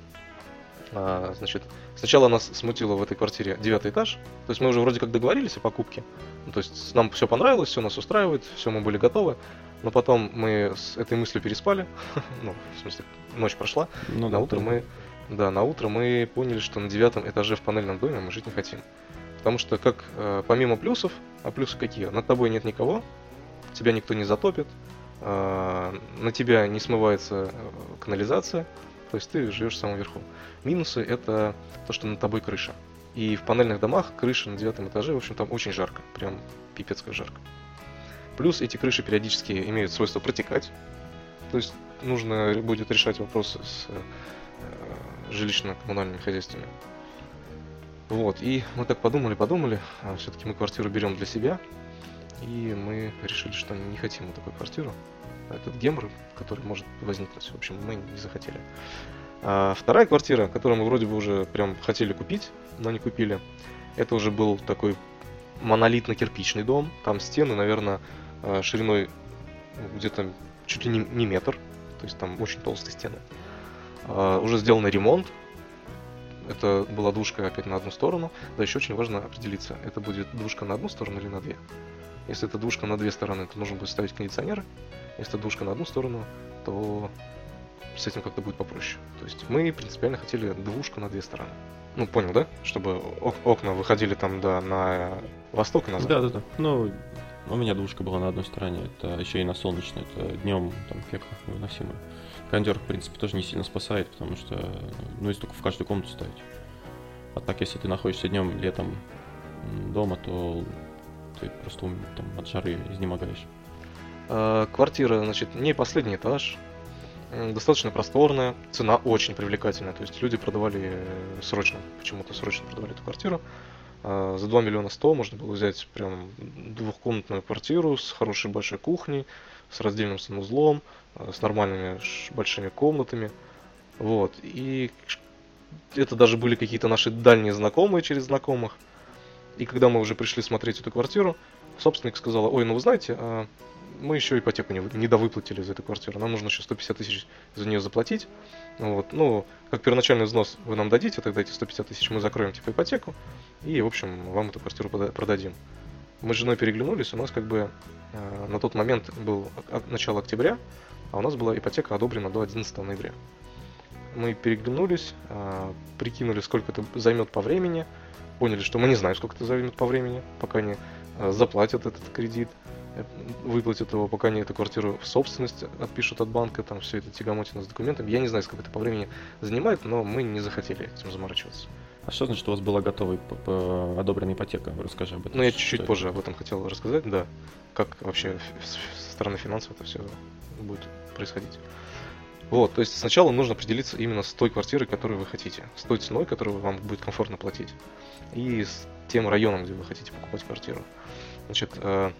а, значит, сначала нас смутило в этой квартире девятый этаж. То есть мы уже вроде как договорились о покупке. Ну, то есть нам все понравилось, все нас устраивает, все мы были готовы. Но потом мы с этой мыслью переспали. [laughs] ну, в смысле, ночь прошла. Ну на да, утро да. мы, да, на утро мы поняли, что на девятом этаже в панельном доме мы жить не хотим. Потому что как э, помимо плюсов, а плюсы какие? Над тобой нет никого, тебя никто не затопит, э, на тебя не смывается э, канализация, то есть ты живешь в самом верху. Минусы это то, что над тобой крыша. И в панельных домах крыша на девятом этаже, в общем, там очень жарко, прям пипец как жарко. Плюс эти крыши периодически имеют свойство протекать, то есть нужно будет решать вопросы с э, жилищно-коммунальными хозяйствами. Вот, и мы так подумали, подумали, а все-таки мы квартиру берем для себя, и мы решили, что не хотим вот такую квартиру. Этот гемор, который может возникнуть, в общем, мы не захотели. А вторая квартира, которую мы вроде бы уже прям хотели купить, но не купили, это уже был такой монолитно-кирпичный дом. Там стены, наверное, э, шириной где-то чуть ли не, метр. То есть там очень толстые стены. А, Уже сделан ремонт. Это была двушка опять на одну сторону. Да, еще очень важно определиться, это будет двушка на одну сторону или на две. Если это двушка на две стороны, то нужно будет ставить кондиционеры. Если это двушка на одну сторону, то с этим как-то будет попроще. То есть мы принципиально хотели двушку на две стороны. Ну, понял, да? Чтобы ок- окна выходили там, да, на восток и на запад. Да, да, да. Ну, у меня двушка была на одной стороне, это еще и на солнечной, это днем там пека невыносимая. Кондер, в принципе, тоже не сильно спасает, потому что, ну, если только в каждую комнату ставить. А так, если ты находишься днем, летом дома, то ты просто ум- там, от жары изнемогаешь. Э, Квартира, значит, не последний этаж, достаточно просторная, цена очень привлекательная, то есть люди продавали э, срочно, почему-то срочно продавали эту квартиру. Э, За 2 миллиона 100 можно было взять прям двухкомнатную квартиру с хорошей большой кухней, с раздельным санузлом, э, с нормальными большими комнатами. Вот. И это даже были какие-то наши дальние знакомые через знакомых. И когда мы уже пришли смотреть эту квартиру, собственник сказала, ой, ну вы знаете, а, мы еще ипотеку не, вы- не довыплатили за эту квартиру, нам нужно еще 150 тысяч за нее заплатить. Вот, ну, как первоначальный взнос вы нам дадите, тогда эти 150 тысяч мы закроем типа ипотеку, и, в общем, вам эту квартиру продадим. Мы с женой переглянулись, у нас как бы э, на тот момент был начало октября, а у нас была ипотека одобрена до 11 ноября. Мы переглянулись, э, прикинули, сколько это займет по времени, поняли, что мы не знаем, сколько это займет по времени, пока э, заплатят этот кредит, э, выплатят его, пока они эту квартиру в собственность отпишут от банка, там все это тягомотина с документами. Я не знаю, сколько это по времени занимает, но мы не захотели этим заморачиваться. А что значит, у вас была готовая п- одобренная ипотека? Расскажи об этом. Ну, я Что чуть-чуть позже об этом хотел рассказать, да. Как вообще со стороны финансов это все будет происходить. Вот, то есть сначала нужно определиться именно с той квартирой, которую вы хотите, с той ценой, которую вам будет комфортно платить, и с тем районом, где вы хотите покупать квартиру. Значит, э,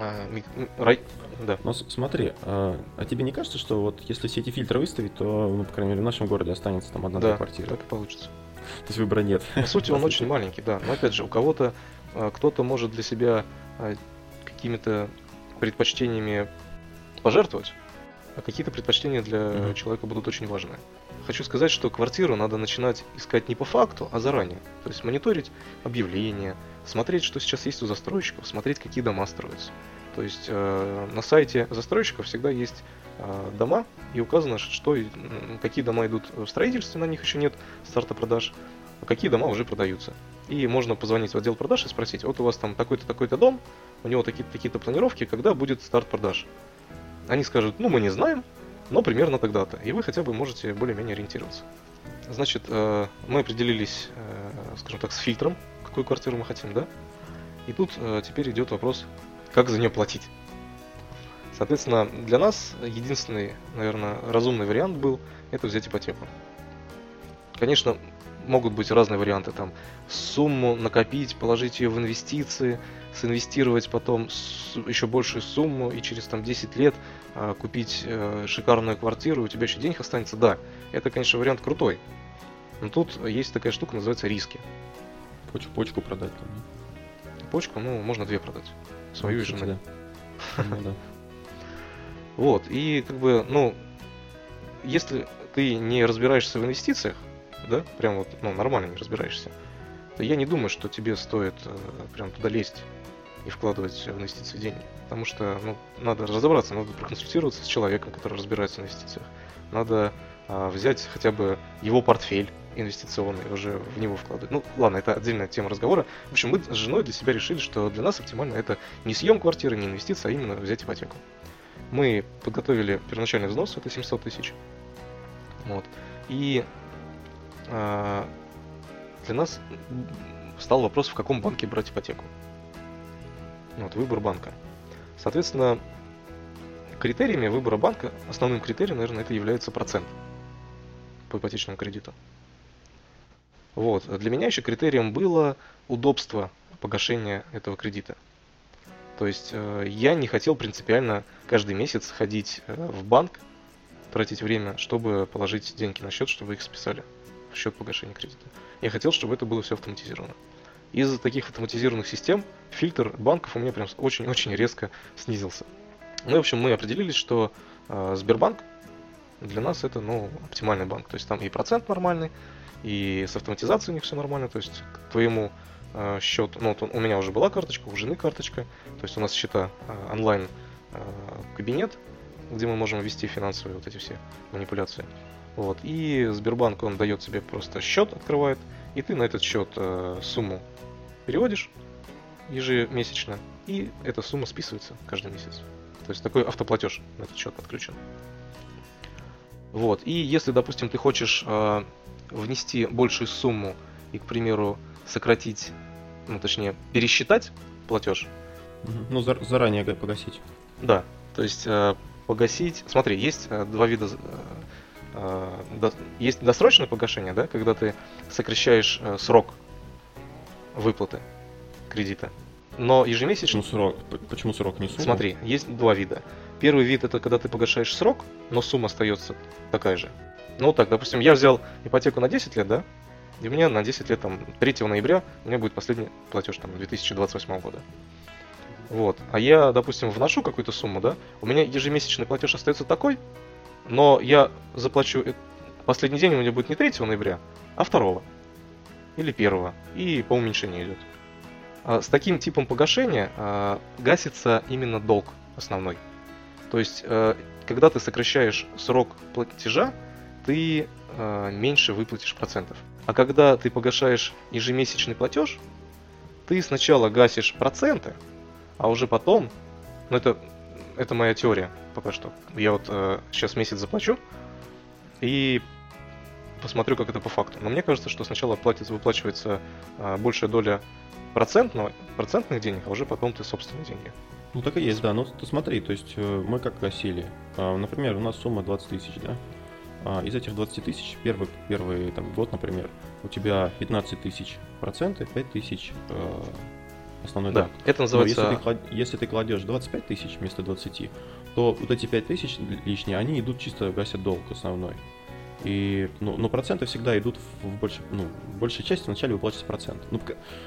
э, рай... да. Но смотри, а, а тебе не кажется, что вот если все эти фильтры выставить, то, ну, по крайней мере, в нашем городе останется там одна-две Да, квартиры? так и получится. То есть выбора нет. По сути, он [laughs] очень маленький, да. Но опять же, у кого-то э, кто-то может для себя э, какими-то предпочтениями пожертвовать, а какие-то предпочтения для Мгм. человека будут очень важны. Хочу сказать, что квартиру надо начинать искать не по факту, а заранее. То есть мониторить объявления, смотреть, что сейчас есть у застройщиков, смотреть, какие дома строятся. То есть э, на сайте застройщиков всегда есть э, дома и указано, что какие дома идут в строительстве, на них еще нет старта продаж, а какие дома уже продаются. И можно позвонить в отдел продаж и спросить, вот у вас там такой-то, такой-то дом, у него такие-то такие планировки, когда будет старт продаж. Они скажут, ну мы не знаем, но примерно тогда-то. И вы хотя бы можете более-менее ориентироваться. Значит, э, мы определились, э, скажем так, с фильтром, какую квартиру мы хотим, да? И тут э, теперь идет вопрос, как за нее платить. Соответственно, для нас единственный, наверное, разумный вариант был это взять ипотеку. Конечно, могут быть разные варианты, там, сумму накопить, положить ее в инвестиции, синвестировать потом еще большую сумму и через там 10 лет э, купить э, шикарную квартиру, у тебя еще денег останется, да, это, конечно, вариант крутой. Но тут есть такая штука, называется риски. Почку, почку продать там. Почку, ну, можно две продать. Свою ну, и жены. Ну [laughs] вот, и как бы, ну, если ты не разбираешься в инвестициях, да, прям вот, ну, нормально не разбираешься, то я не думаю, что тебе стоит э, прям туда лезть и вкладывать в инвестиции деньги. Потому что, ну, надо разобраться, надо проконсультироваться с человеком, который разбирается в инвестициях. Надо взять хотя бы его портфель инвестиционный, уже в него вкладывать. Ну, ладно, это отдельная тема разговора. В общем, мы с женой для себя решили, что для нас оптимально это не съем квартиры, не инвестиция, а именно взять ипотеку. Мы подготовили первоначальный взнос, это 700 тысяч. Вот. И э, для нас стал вопрос, в каком банке брать ипотеку. Вот, выбор банка. Соответственно, критериями выбора банка, основным критерием, наверное, это является процент по ипотечному кредиту. Вот. Для меня еще критерием было удобство погашения этого кредита. То есть э, я не хотел принципиально каждый месяц ходить э, в банк, тратить время, чтобы положить деньги на счет, чтобы их списали в счет погашения кредита. Я хотел, чтобы это было все автоматизировано. Из-за таких автоматизированных систем фильтр банков у меня прям очень-очень резко снизился. Ну, в общем, мы определились, что э, Сбербанк для нас это, ну, оптимальный банк. То есть там и процент нормальный, и с автоматизацией у них все нормально. То есть к твоему э, счету, ну, вот у меня уже была карточка, у жены карточка. То есть у нас счета э, онлайн э, кабинет, где мы можем ввести финансовые вот эти все манипуляции. Вот. И Сбербанк, он дает тебе просто счет, открывает, и ты на этот счет э, сумму переводишь ежемесячно, и эта сумма списывается каждый месяц. То есть такой автоплатеж на этот счет подключен. Вот. И если, допустим, ты хочешь э, внести большую сумму и, к примеру, сократить, ну, точнее, пересчитать платеж. Ну, за, заранее погасить. Да. То есть э, погасить. Смотри, есть э, два вида. Э, э, до, есть досрочное погашение, да, когда ты сокращаешь э, срок выплаты кредита. Но ежемесячно... Почему срок? Почему срок не сумма? Смотри, есть два вида. Первый вид это когда ты погашаешь срок, но сумма остается такая же. Ну так, допустим, я взял ипотеку на 10 лет, да? И меня на 10 лет, там, 3 ноября у меня будет последний платеж, там, 2028 года. Вот. А я, допустим, вношу какую-то сумму, да? У меня ежемесячный платеж остается такой, но я заплачу... Э, последний день у меня будет не 3 ноября, а 2 или 1 и по уменьшению идет. А с таким типом погашения а, гасится именно долг основной. То есть, а, когда ты сокращаешь срок платежа, ты э, меньше выплатишь процентов. А когда ты погашаешь ежемесячный платеж, ты сначала гасишь проценты, а уже потом, ну это, это моя теория пока что. Я вот э, сейчас месяц заплачу и посмотрю, как это по факту. Но мне кажется, что сначала платится, выплачивается э, большая доля процентного, процентных денег, а уже потом ты собственные деньги. Ну так и есть, да. Ну ты смотри, то есть э, мы как гасили. Э, например, у нас сумма 20 тысяч, да? А, из этих 20 тысяч, первый, первый там, год, например, у тебя 15 тысяч проценты, 5 тысяч э, основной да, долг. это называется... Но если ты, если ты кладешь 25 тысяч вместо 20, то вот эти 5 тысяч лишние, они идут чисто гасят долг основной. И, ну, но проценты всегда идут в, больше, ну, в большей части вначале выплачивается процент. Ну,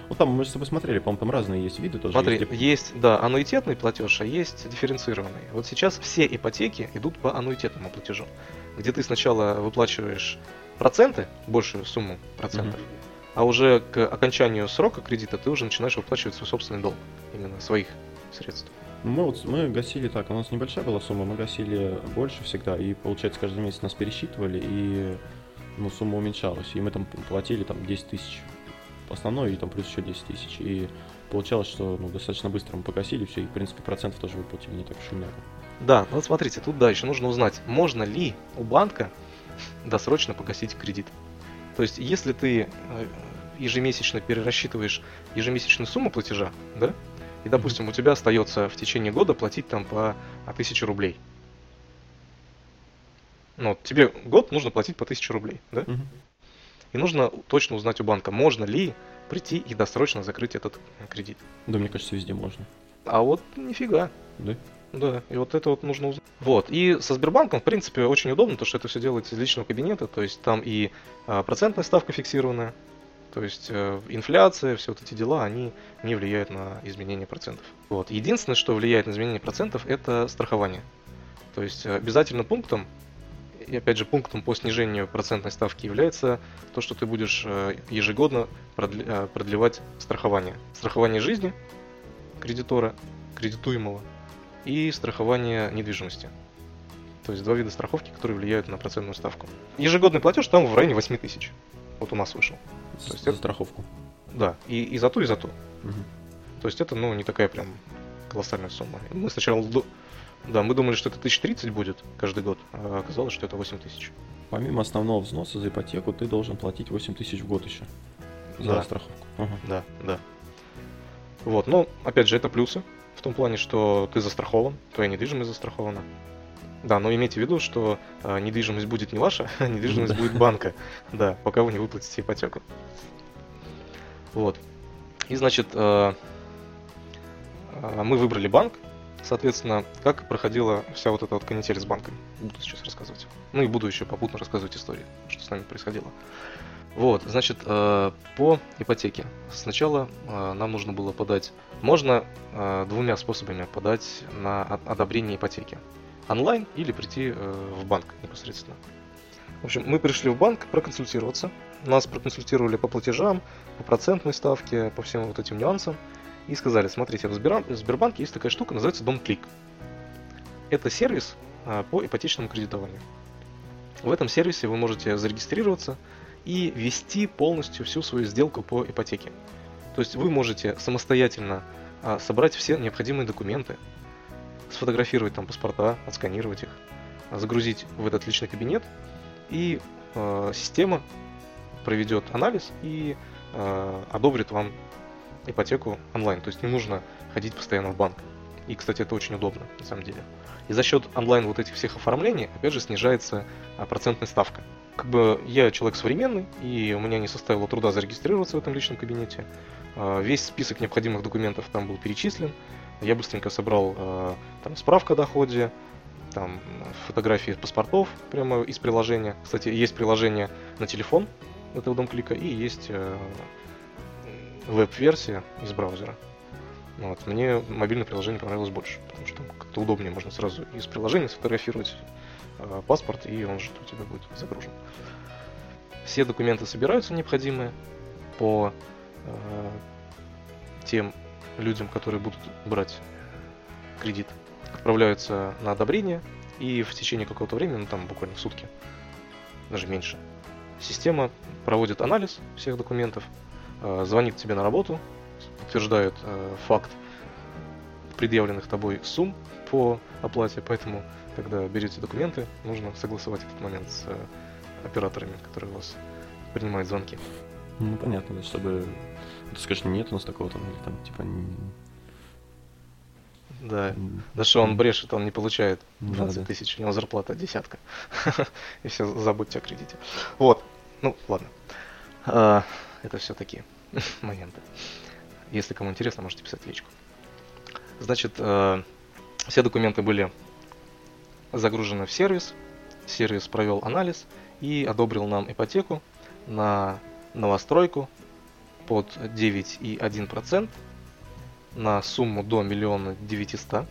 ну, там мы с тобой смотрели, по-моему, там разные есть виды тоже. Смотри, есть, есть, да, аннуитетный платеж, а есть дифференцированный. Вот сейчас все ипотеки идут по аннуитетному платежу где ты сначала выплачиваешь проценты, большую сумму процентов, mm-hmm. а уже к окончанию срока кредита ты уже начинаешь выплачивать свой собственный долг, именно своих средств. Мы вот мы гасили так, у нас небольшая была сумма, мы гасили больше всегда, и получается каждый месяц нас пересчитывали, и ну, сумма уменьшалась, и мы там платили там 10 тысяч основной, и там плюс еще 10 тысяч, и получалось, что ну, достаточно быстро мы погасили все, и в принципе процентов тоже выплатили не так уж и много. Да, ну вот смотрите, тут да, еще нужно узнать, можно ли у банка досрочно погасить кредит. То есть, если ты э, ежемесячно перерасчитываешь ежемесячную сумму платежа, да, и, допустим, у тебя остается в течение года платить там по 1000 рублей. Ну, тебе год нужно платить по 1000 рублей, да? Мгм. И нужно точно узнать у банка, можно ли прийти и досрочно закрыть этот кредит. Да, мне кажется, везде можно. А вот нифига. Да? Да, и вот это вот нужно узнать. Вот, и со Сбербанком, в принципе, очень удобно, то что это все делается из личного кабинета, то есть там и а, процентная ставка фиксированная, то есть э, инфляция, все вот эти дела, они не влияют на изменение процентов. Вот. Единственное, что влияет на изменение процентов, это страхование. То есть э, обязательным пунктом, и опять же пунктом по снижению процентной ставки является то, что ты будешь э, ежегодно продлевать страхование. Страхование жизни кредитора, кредитуемого, и страхование недвижимости. То есть два вида страховки, которые влияют на процентную ставку. Ежегодный платеж там в районе 8 тысяч. Вот у нас вышел. За, То есть за это- страховку. Да, и, и за то, и за то. Мгм. То есть это, ну, не такая прям колоссальная сумма. Мы сначала, да, мы думали, что это 1030 будет каждый год, а оказалось, что это 8 тысяч. Помимо основного взноса за ипотеку, ты должен платить 8 тысяч в год еще. За Да. страховку. Ага. Да, да. Вот, но, опять же, это плюсы. В том плане, что ты застрахован, твоя недвижимость застрахована. Да, но имейте в виду, что а, недвижимость будет не ваша, а [laughs] недвижимость будет банка. [laughs] Да, пока вы не выплатите ипотеку. Вот. И, значит, а, мы выбрали банк. Соответственно, как проходила вся вот эта вот канитель с банком. Буду сейчас рассказывать. Ну и буду еще попутно рассказывать истории, что с нами происходило. Вот, значит, э, по ипотеке. Сначала э, нам нужно было подать, можно э, двумя способами подать на одобрение ипотеки. Онлайн или прийти э, в банк непосредственно. В общем, мы пришли в банк проконсультироваться. Нас проконсультировали по платежам, по процентной ставке, по всем вот этим нюансам. И сказали, смотрите, в Сбербан- в Сбербанке есть такая штука, называется Дом. Это сервис э, по ипотечному кредитованию. В этом сервисе вы можете зарегистрироваться и вести полностью всю свою сделку по ипотеке. То есть вы можете самостоятельно а, собрать все необходимые документы, сфотографировать там паспорта, отсканировать их, загрузить в этот личный кабинет, и а, система проведет анализ и а, одобрит вам ипотеку онлайн. То есть не нужно ходить постоянно в банк. И, кстати, это очень удобно, на самом деле. И за счет онлайн вот этих всех оформлений, опять же, снижается а, процентная ставка. Как бы я человек современный, и у меня не составило труда зарегистрироваться в этом личном кабинете. А, Весь список необходимых документов там был перечислен. Я быстренько собрал а, там справку о доходе, там фотографии паспортов прямо из приложения. Кстати, есть приложение на телефон этого домклика и есть э, веб-версия из браузера. Вот. Мне мобильное приложение понравилось больше, потому что как-то удобнее можно сразу из приложения сфотографировать э, паспорт, и он же у тебя будет загружен. Все документы собираются необходимые по э, тем людям, которые будут брать кредит, отправляются на одобрение, и в течение какого-то времени, ну там буквально в сутки, даже меньше, система проводит анализ всех документов, э, звонит тебе на работу, подтверждает э, факт предъявленных тобой сумм по оплате, поэтому, когда берете документы, нужно согласовать этот момент с э, операторами, которые у вас принимают звонки. Ну, понятно, да, чтобы... Ты скажешь, нет у нас такого там, или там, типа... Да. Да что он брешет, он не получает Да, 20 да. тысяч, у него зарплата десятка. [laughs] И все, забудьте о кредите. Вот. Ну, ладно. А, Это все такие [laughs] моменты. Если кому интересно, можете писать в личку. Значит, э, все документы были загружены в сервис. Сервис провел анализ и одобрил нам ипотеку на новостройку под 9,1% на сумму до миллиона девятиста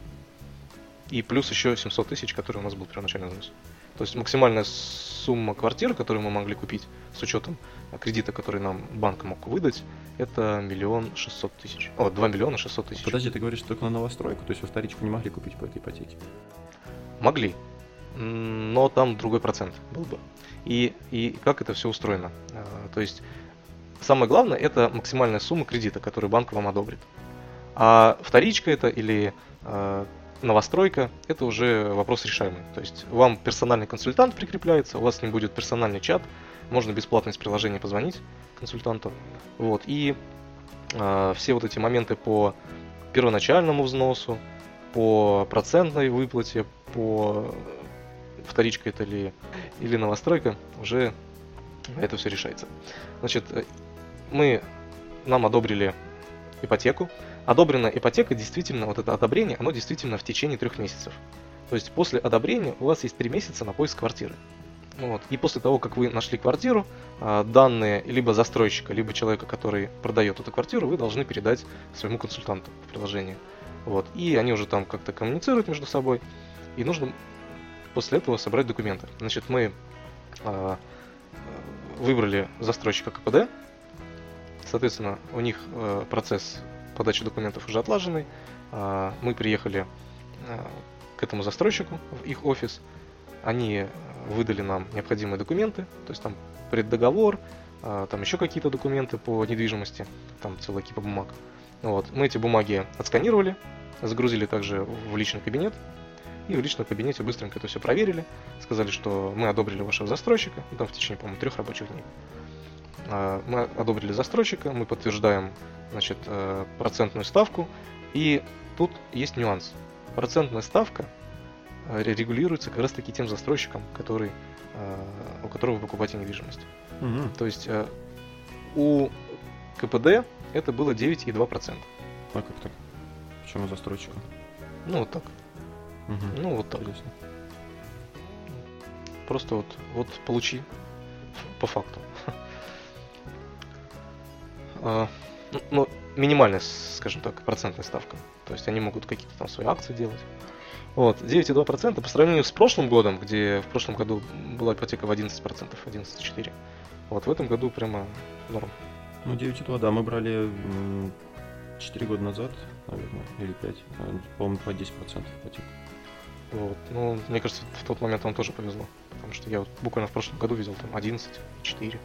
и плюс еще 700 тысяч, который у нас был первоначальный взнос. То есть максимальная сумма квартиры, которую мы могли купить с учетом кредита, который нам банк мог выдать, это миллион шестьсот тысяч. О, 2 миллиона шестьсот тысяч. Подожди, ты говоришь только на новостройку, то есть во вторичку не могли купить по этой ипотеке? Могли, но там другой процент был бы. И, и как это все устроено? А, то есть самое главное это максимальная сумма кредита, которую банк вам одобрит. А вторичка это или э, новостройка, это уже вопрос решаемый. То есть вам персональный консультант прикрепляется, у вас с ним будет персональный чат, можно бесплатно из приложения позвонить консультанту. Вот. И э, все вот эти моменты по первоначальному взносу, по процентной выплате, по вторичка это ли, или новостройка, уже это все решается. Значит, э, мы, нам одобрили ипотеку, одобренная ипотека действительно, вот это одобрение, оно действительно в течение трех месяцев. То есть после одобрения у вас есть три месяца на поиск квартиры. Вот. И после того, как вы нашли квартиру, а, данные либо застройщика, либо человека, который продает эту квартиру, вы должны передать своему консультанту в приложении. Вот. И они уже там как-то коммуницируют между собой. И нужно после этого собрать документы. Значит, мы э, выбрали застройщика КПД. Соответственно, у них э, процесс подачи документов уже отлаженный. А, мы приехали а, к этому застройщику в их офис. Они выдали нам необходимые документы, то есть там преддоговор, а, там еще какие-то документы по недвижимости, там целая кипа бумаг. Вот. Мы эти бумаги отсканировали, загрузили также в личный кабинет, и в личном кабинете быстренько это все проверили, сказали, что мы одобрили вашего застройщика, ну, там в течение, по-моему, трех рабочих дней. Мы одобрили застройщика, мы подтверждаем значит, э, процентную ставку. И тут есть нюанс. Процентная ставка э, регулируется как раз таки тем застройщиком, который, э, у которого вы покупаете недвижимость. Угу. То есть у КПД это было 9,2%. А как так? Почему застройщиком? Ну вот так. Угу. Ну вот так. Интересно. Просто вот, вот получи по факту. [laughs] А, ну, минимальная, скажем так, процентная ставка. То есть они могут какие-то там свои акции делать. Вот, 9,2% по сравнению с прошлым годом, где в прошлом году была ипотека в 11%, 11,4%. Вот в этом году прямо норм. Ну, 9,2, да, мы брали 4 года назад, наверное, или 5, э, по-моему, по 10% ипотеку. Вот, ну, мне кажется, в тот момент нам тоже повезло, потому что я вот буквально в прошлом году видел там 11, 4.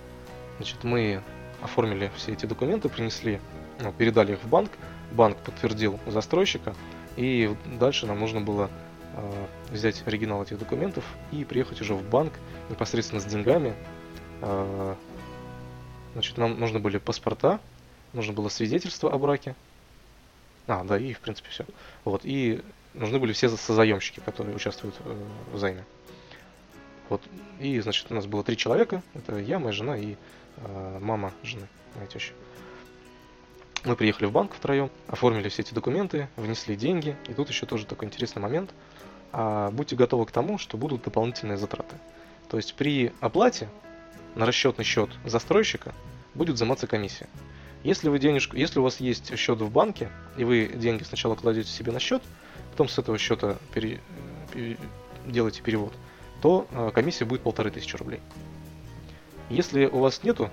Значит, мы оформили все эти документы, принесли, ну, передали их в банк, банк подтвердил застройщика, и дальше нам нужно было э, взять оригинал этих документов и приехать уже в банк непосредственно с деньгами. Э, значит, нам нужны были паспорта, нужно было свидетельство о браке. А, да, и в принципе все. Вот, и нужны были все созаемщики, которые участвуют э, в займе. Вот, и, значит, у нас было три человека, это я, моя жена и Э, мама жены, моей тещи. Мы приехали в банк втроем, оформили все эти документы, внесли деньги. И тут еще тоже такой интересный момент. А, будьте готовы к тому, что будут дополнительные затраты. То есть при оплате на расчетный счет застройщика будет взиматься комиссия. Если, вы денежку, если у вас есть счет в банке, и вы деньги сначала кладете себе на счет, потом с этого счета пере, пере, делаете перевод, то э, комиссия будет полторы тысячи рублей. Если у вас нету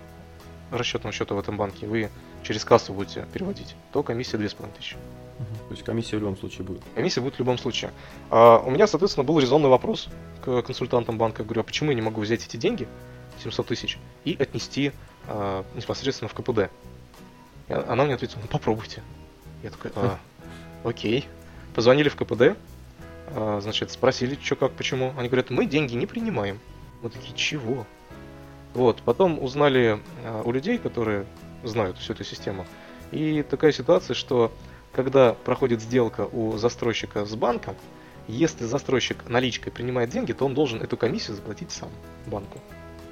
расчетного счета в этом банке, вы через кассу будете переводить, то комиссия 2500. То есть комиссия в любом случае будет? Комиссия будет в любом случае. А у меня, соответственно, был резонный вопрос к консультантам банка. Я говорю, а почему я не могу взять эти деньги, 700 тысяч, и отнести а, непосредственно в КПД? И она мне ответила, ну попробуйте. Я такой, а, [laughs] окей. Позвонили в КПД, а, значит, спросили, что как, почему. Они говорят, мы деньги не принимаем. Мы такие, чего? Вот, потом узнали а, у людей, которые знают всю эту систему. И такая ситуация, что когда проходит сделка у застройщика с банком, если застройщик наличкой принимает деньги, то он должен эту комиссию заплатить сам банку.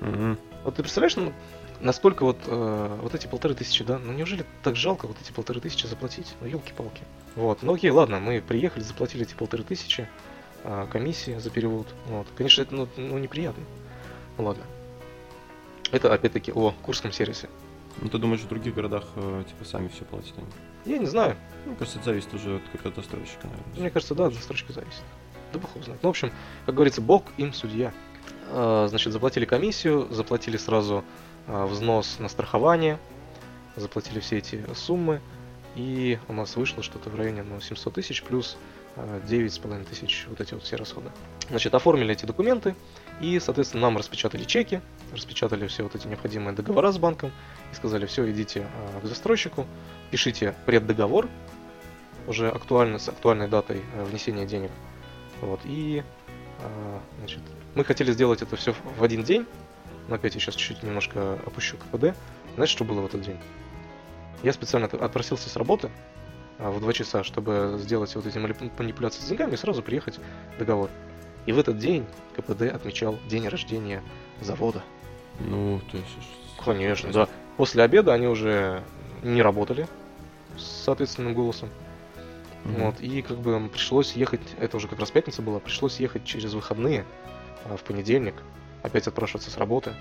Угу. Вот ты представляешь, ну, насколько вот, э, вот эти полторы тысячи, да? Ну неужели так жалко вот эти полторы тысячи заплатить? Ну елки-палки. Вот, ну окей, ладно, мы приехали, заплатили эти полторы тысячи, э, комиссии за перевод. Вот, конечно, это ну, ну неприятно. Ну ладно. Это опять-таки о Курском сервисе. Ну ты думаешь, в других городах э, типа сами все платят они? Я не знаю. Мне кажется, это зависит уже от какого-то застройщика, наверное. Мне кажется, да, от застройщика зависит. Да бог знает. Ну, в общем, как говорится, бог им судья. А, значит, заплатили комиссию, заплатили сразу а, взнос на страхование. заплатили все эти суммы, и у нас вышло что-то в районе ну, 700 тысяч плюс девять с половиной тысяч вот эти вот все расходы. Значит, оформили эти документы, и, соответственно, нам распечатали чеки, распечатали все вот эти необходимые договора с банком, и сказали, все, идите к застройщику, пишите преддоговор, уже актуально, с актуальной датой внесения денег. Вот, и значит, мы хотели сделать это все в один день, но опять я сейчас чуть-чуть немножко опущу КПД. Знаешь, что было в этот день? Я специально отпросился с работы а, в 2 часа, чтобы сделать вот эти манипуляции с деньгами и сразу приехать договор. И в этот день КПД отмечал день рождения завода. Ну, то есть... Конечно, да. После обеда они уже не работали с соответственным голосом. Mm-hmm. Вот, и как бы пришлось ехать, это уже как раз пятница была, пришлось ехать через выходные а, в понедельник, опять отпрашиваться с работы.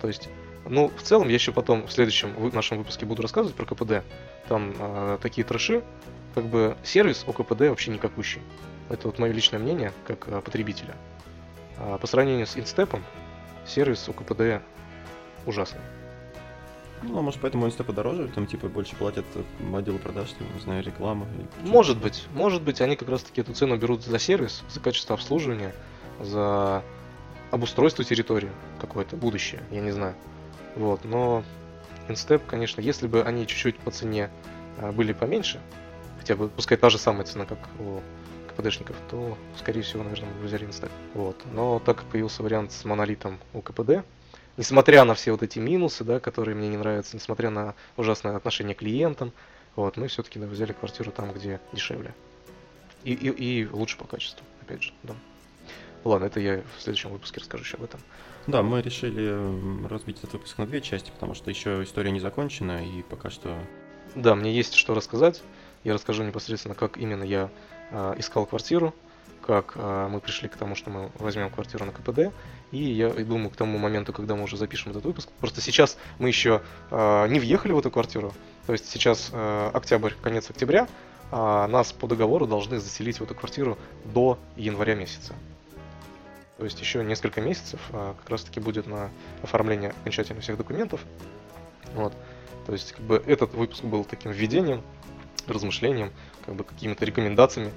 То есть, ну, в целом, я еще потом в следующем в нашем выпуске буду рассказывать про КПД. Там э, такие трэши, как бы сервис у КПД вообще никакущий. Это вот мое личное мнение, как э, потребителя. А по сравнению с инстепом, сервис у КПД ужасный. Ну, а может, поэтому инстепы дороже, там, типа, больше платят отделу продаж, там, не знаю, реклама. Может быть, может быть, они как раз-таки эту цену берут за сервис, за качество обслуживания, за обустройство территории какое-то, будущее, я не знаю. Вот, но Instep, конечно, если бы они чуть-чуть по цене а, были поменьше, хотя бы, пускай та же самая цена, как у КПДшников, то, скорее всего, наверное, мы бы взяли Instep. Вот. Но так как появился вариант с монолитом у КПД, несмотря на все вот эти минусы, да, которые мне не нравятся, несмотря на ужасное отношение к клиентам, вот, мы все-таки да, взяли квартиру там, где дешевле. И, и, и лучше по качеству, опять же, да. Ладно, это я в следующем выпуске расскажу еще об этом. Да, мы решили разбить этот выпуск на две части, потому что еще история не закончена, и пока что... Да, мне есть что рассказать. Я расскажу непосредственно, как именно я э, искал квартиру, как э, мы пришли к тому, что мы возьмем квартиру на КПД. И я думаю, к тому моменту, когда мы уже запишем этот выпуск, просто сейчас мы еще э, не въехали в эту квартиру. То есть сейчас э, октябрь, конец октября, а нас по договору должны заселить в эту квартиру до января месяца. То есть еще несколько месяцев а, как раз таки будет на оформление окончательно всех документов. Вот. То есть как бы этот выпуск был таким введением, размышлением, как бы какими-то рекомендациями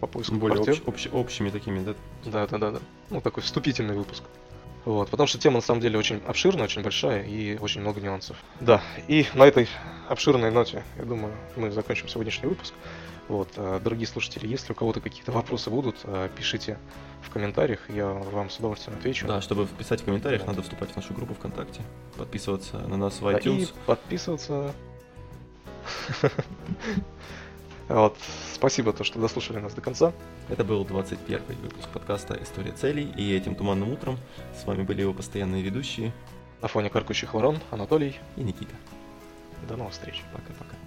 по поиску Более квартир. Общ, общ, общими такими, да? Да, да, да, да. Ну, такой вступительный выпуск. Вот, потому что тема на самом деле очень обширная, очень большая и очень много нюансов. Да, и на этой обширной ноте, я думаю, мы закончим сегодняшний выпуск. Вот, а, дорогие слушатели, если у кого-то какие-то вопросы будут, а, пишите в комментариях, я вам с удовольствием отвечу. Да, чтобы писать в комментариях, да. надо вступать в нашу группу ВКонтакте, подписываться на нас в iTunes. И подписываться. [laughs] Вот. Спасибо, то, что дослушали нас до конца. Это был 21 выпуск подкаста «История целей», и этим туманным утром с вами были его постоянные ведущие на фоне каркающих ворон Анатолий и Никита. До новых встреч. Пока-пока.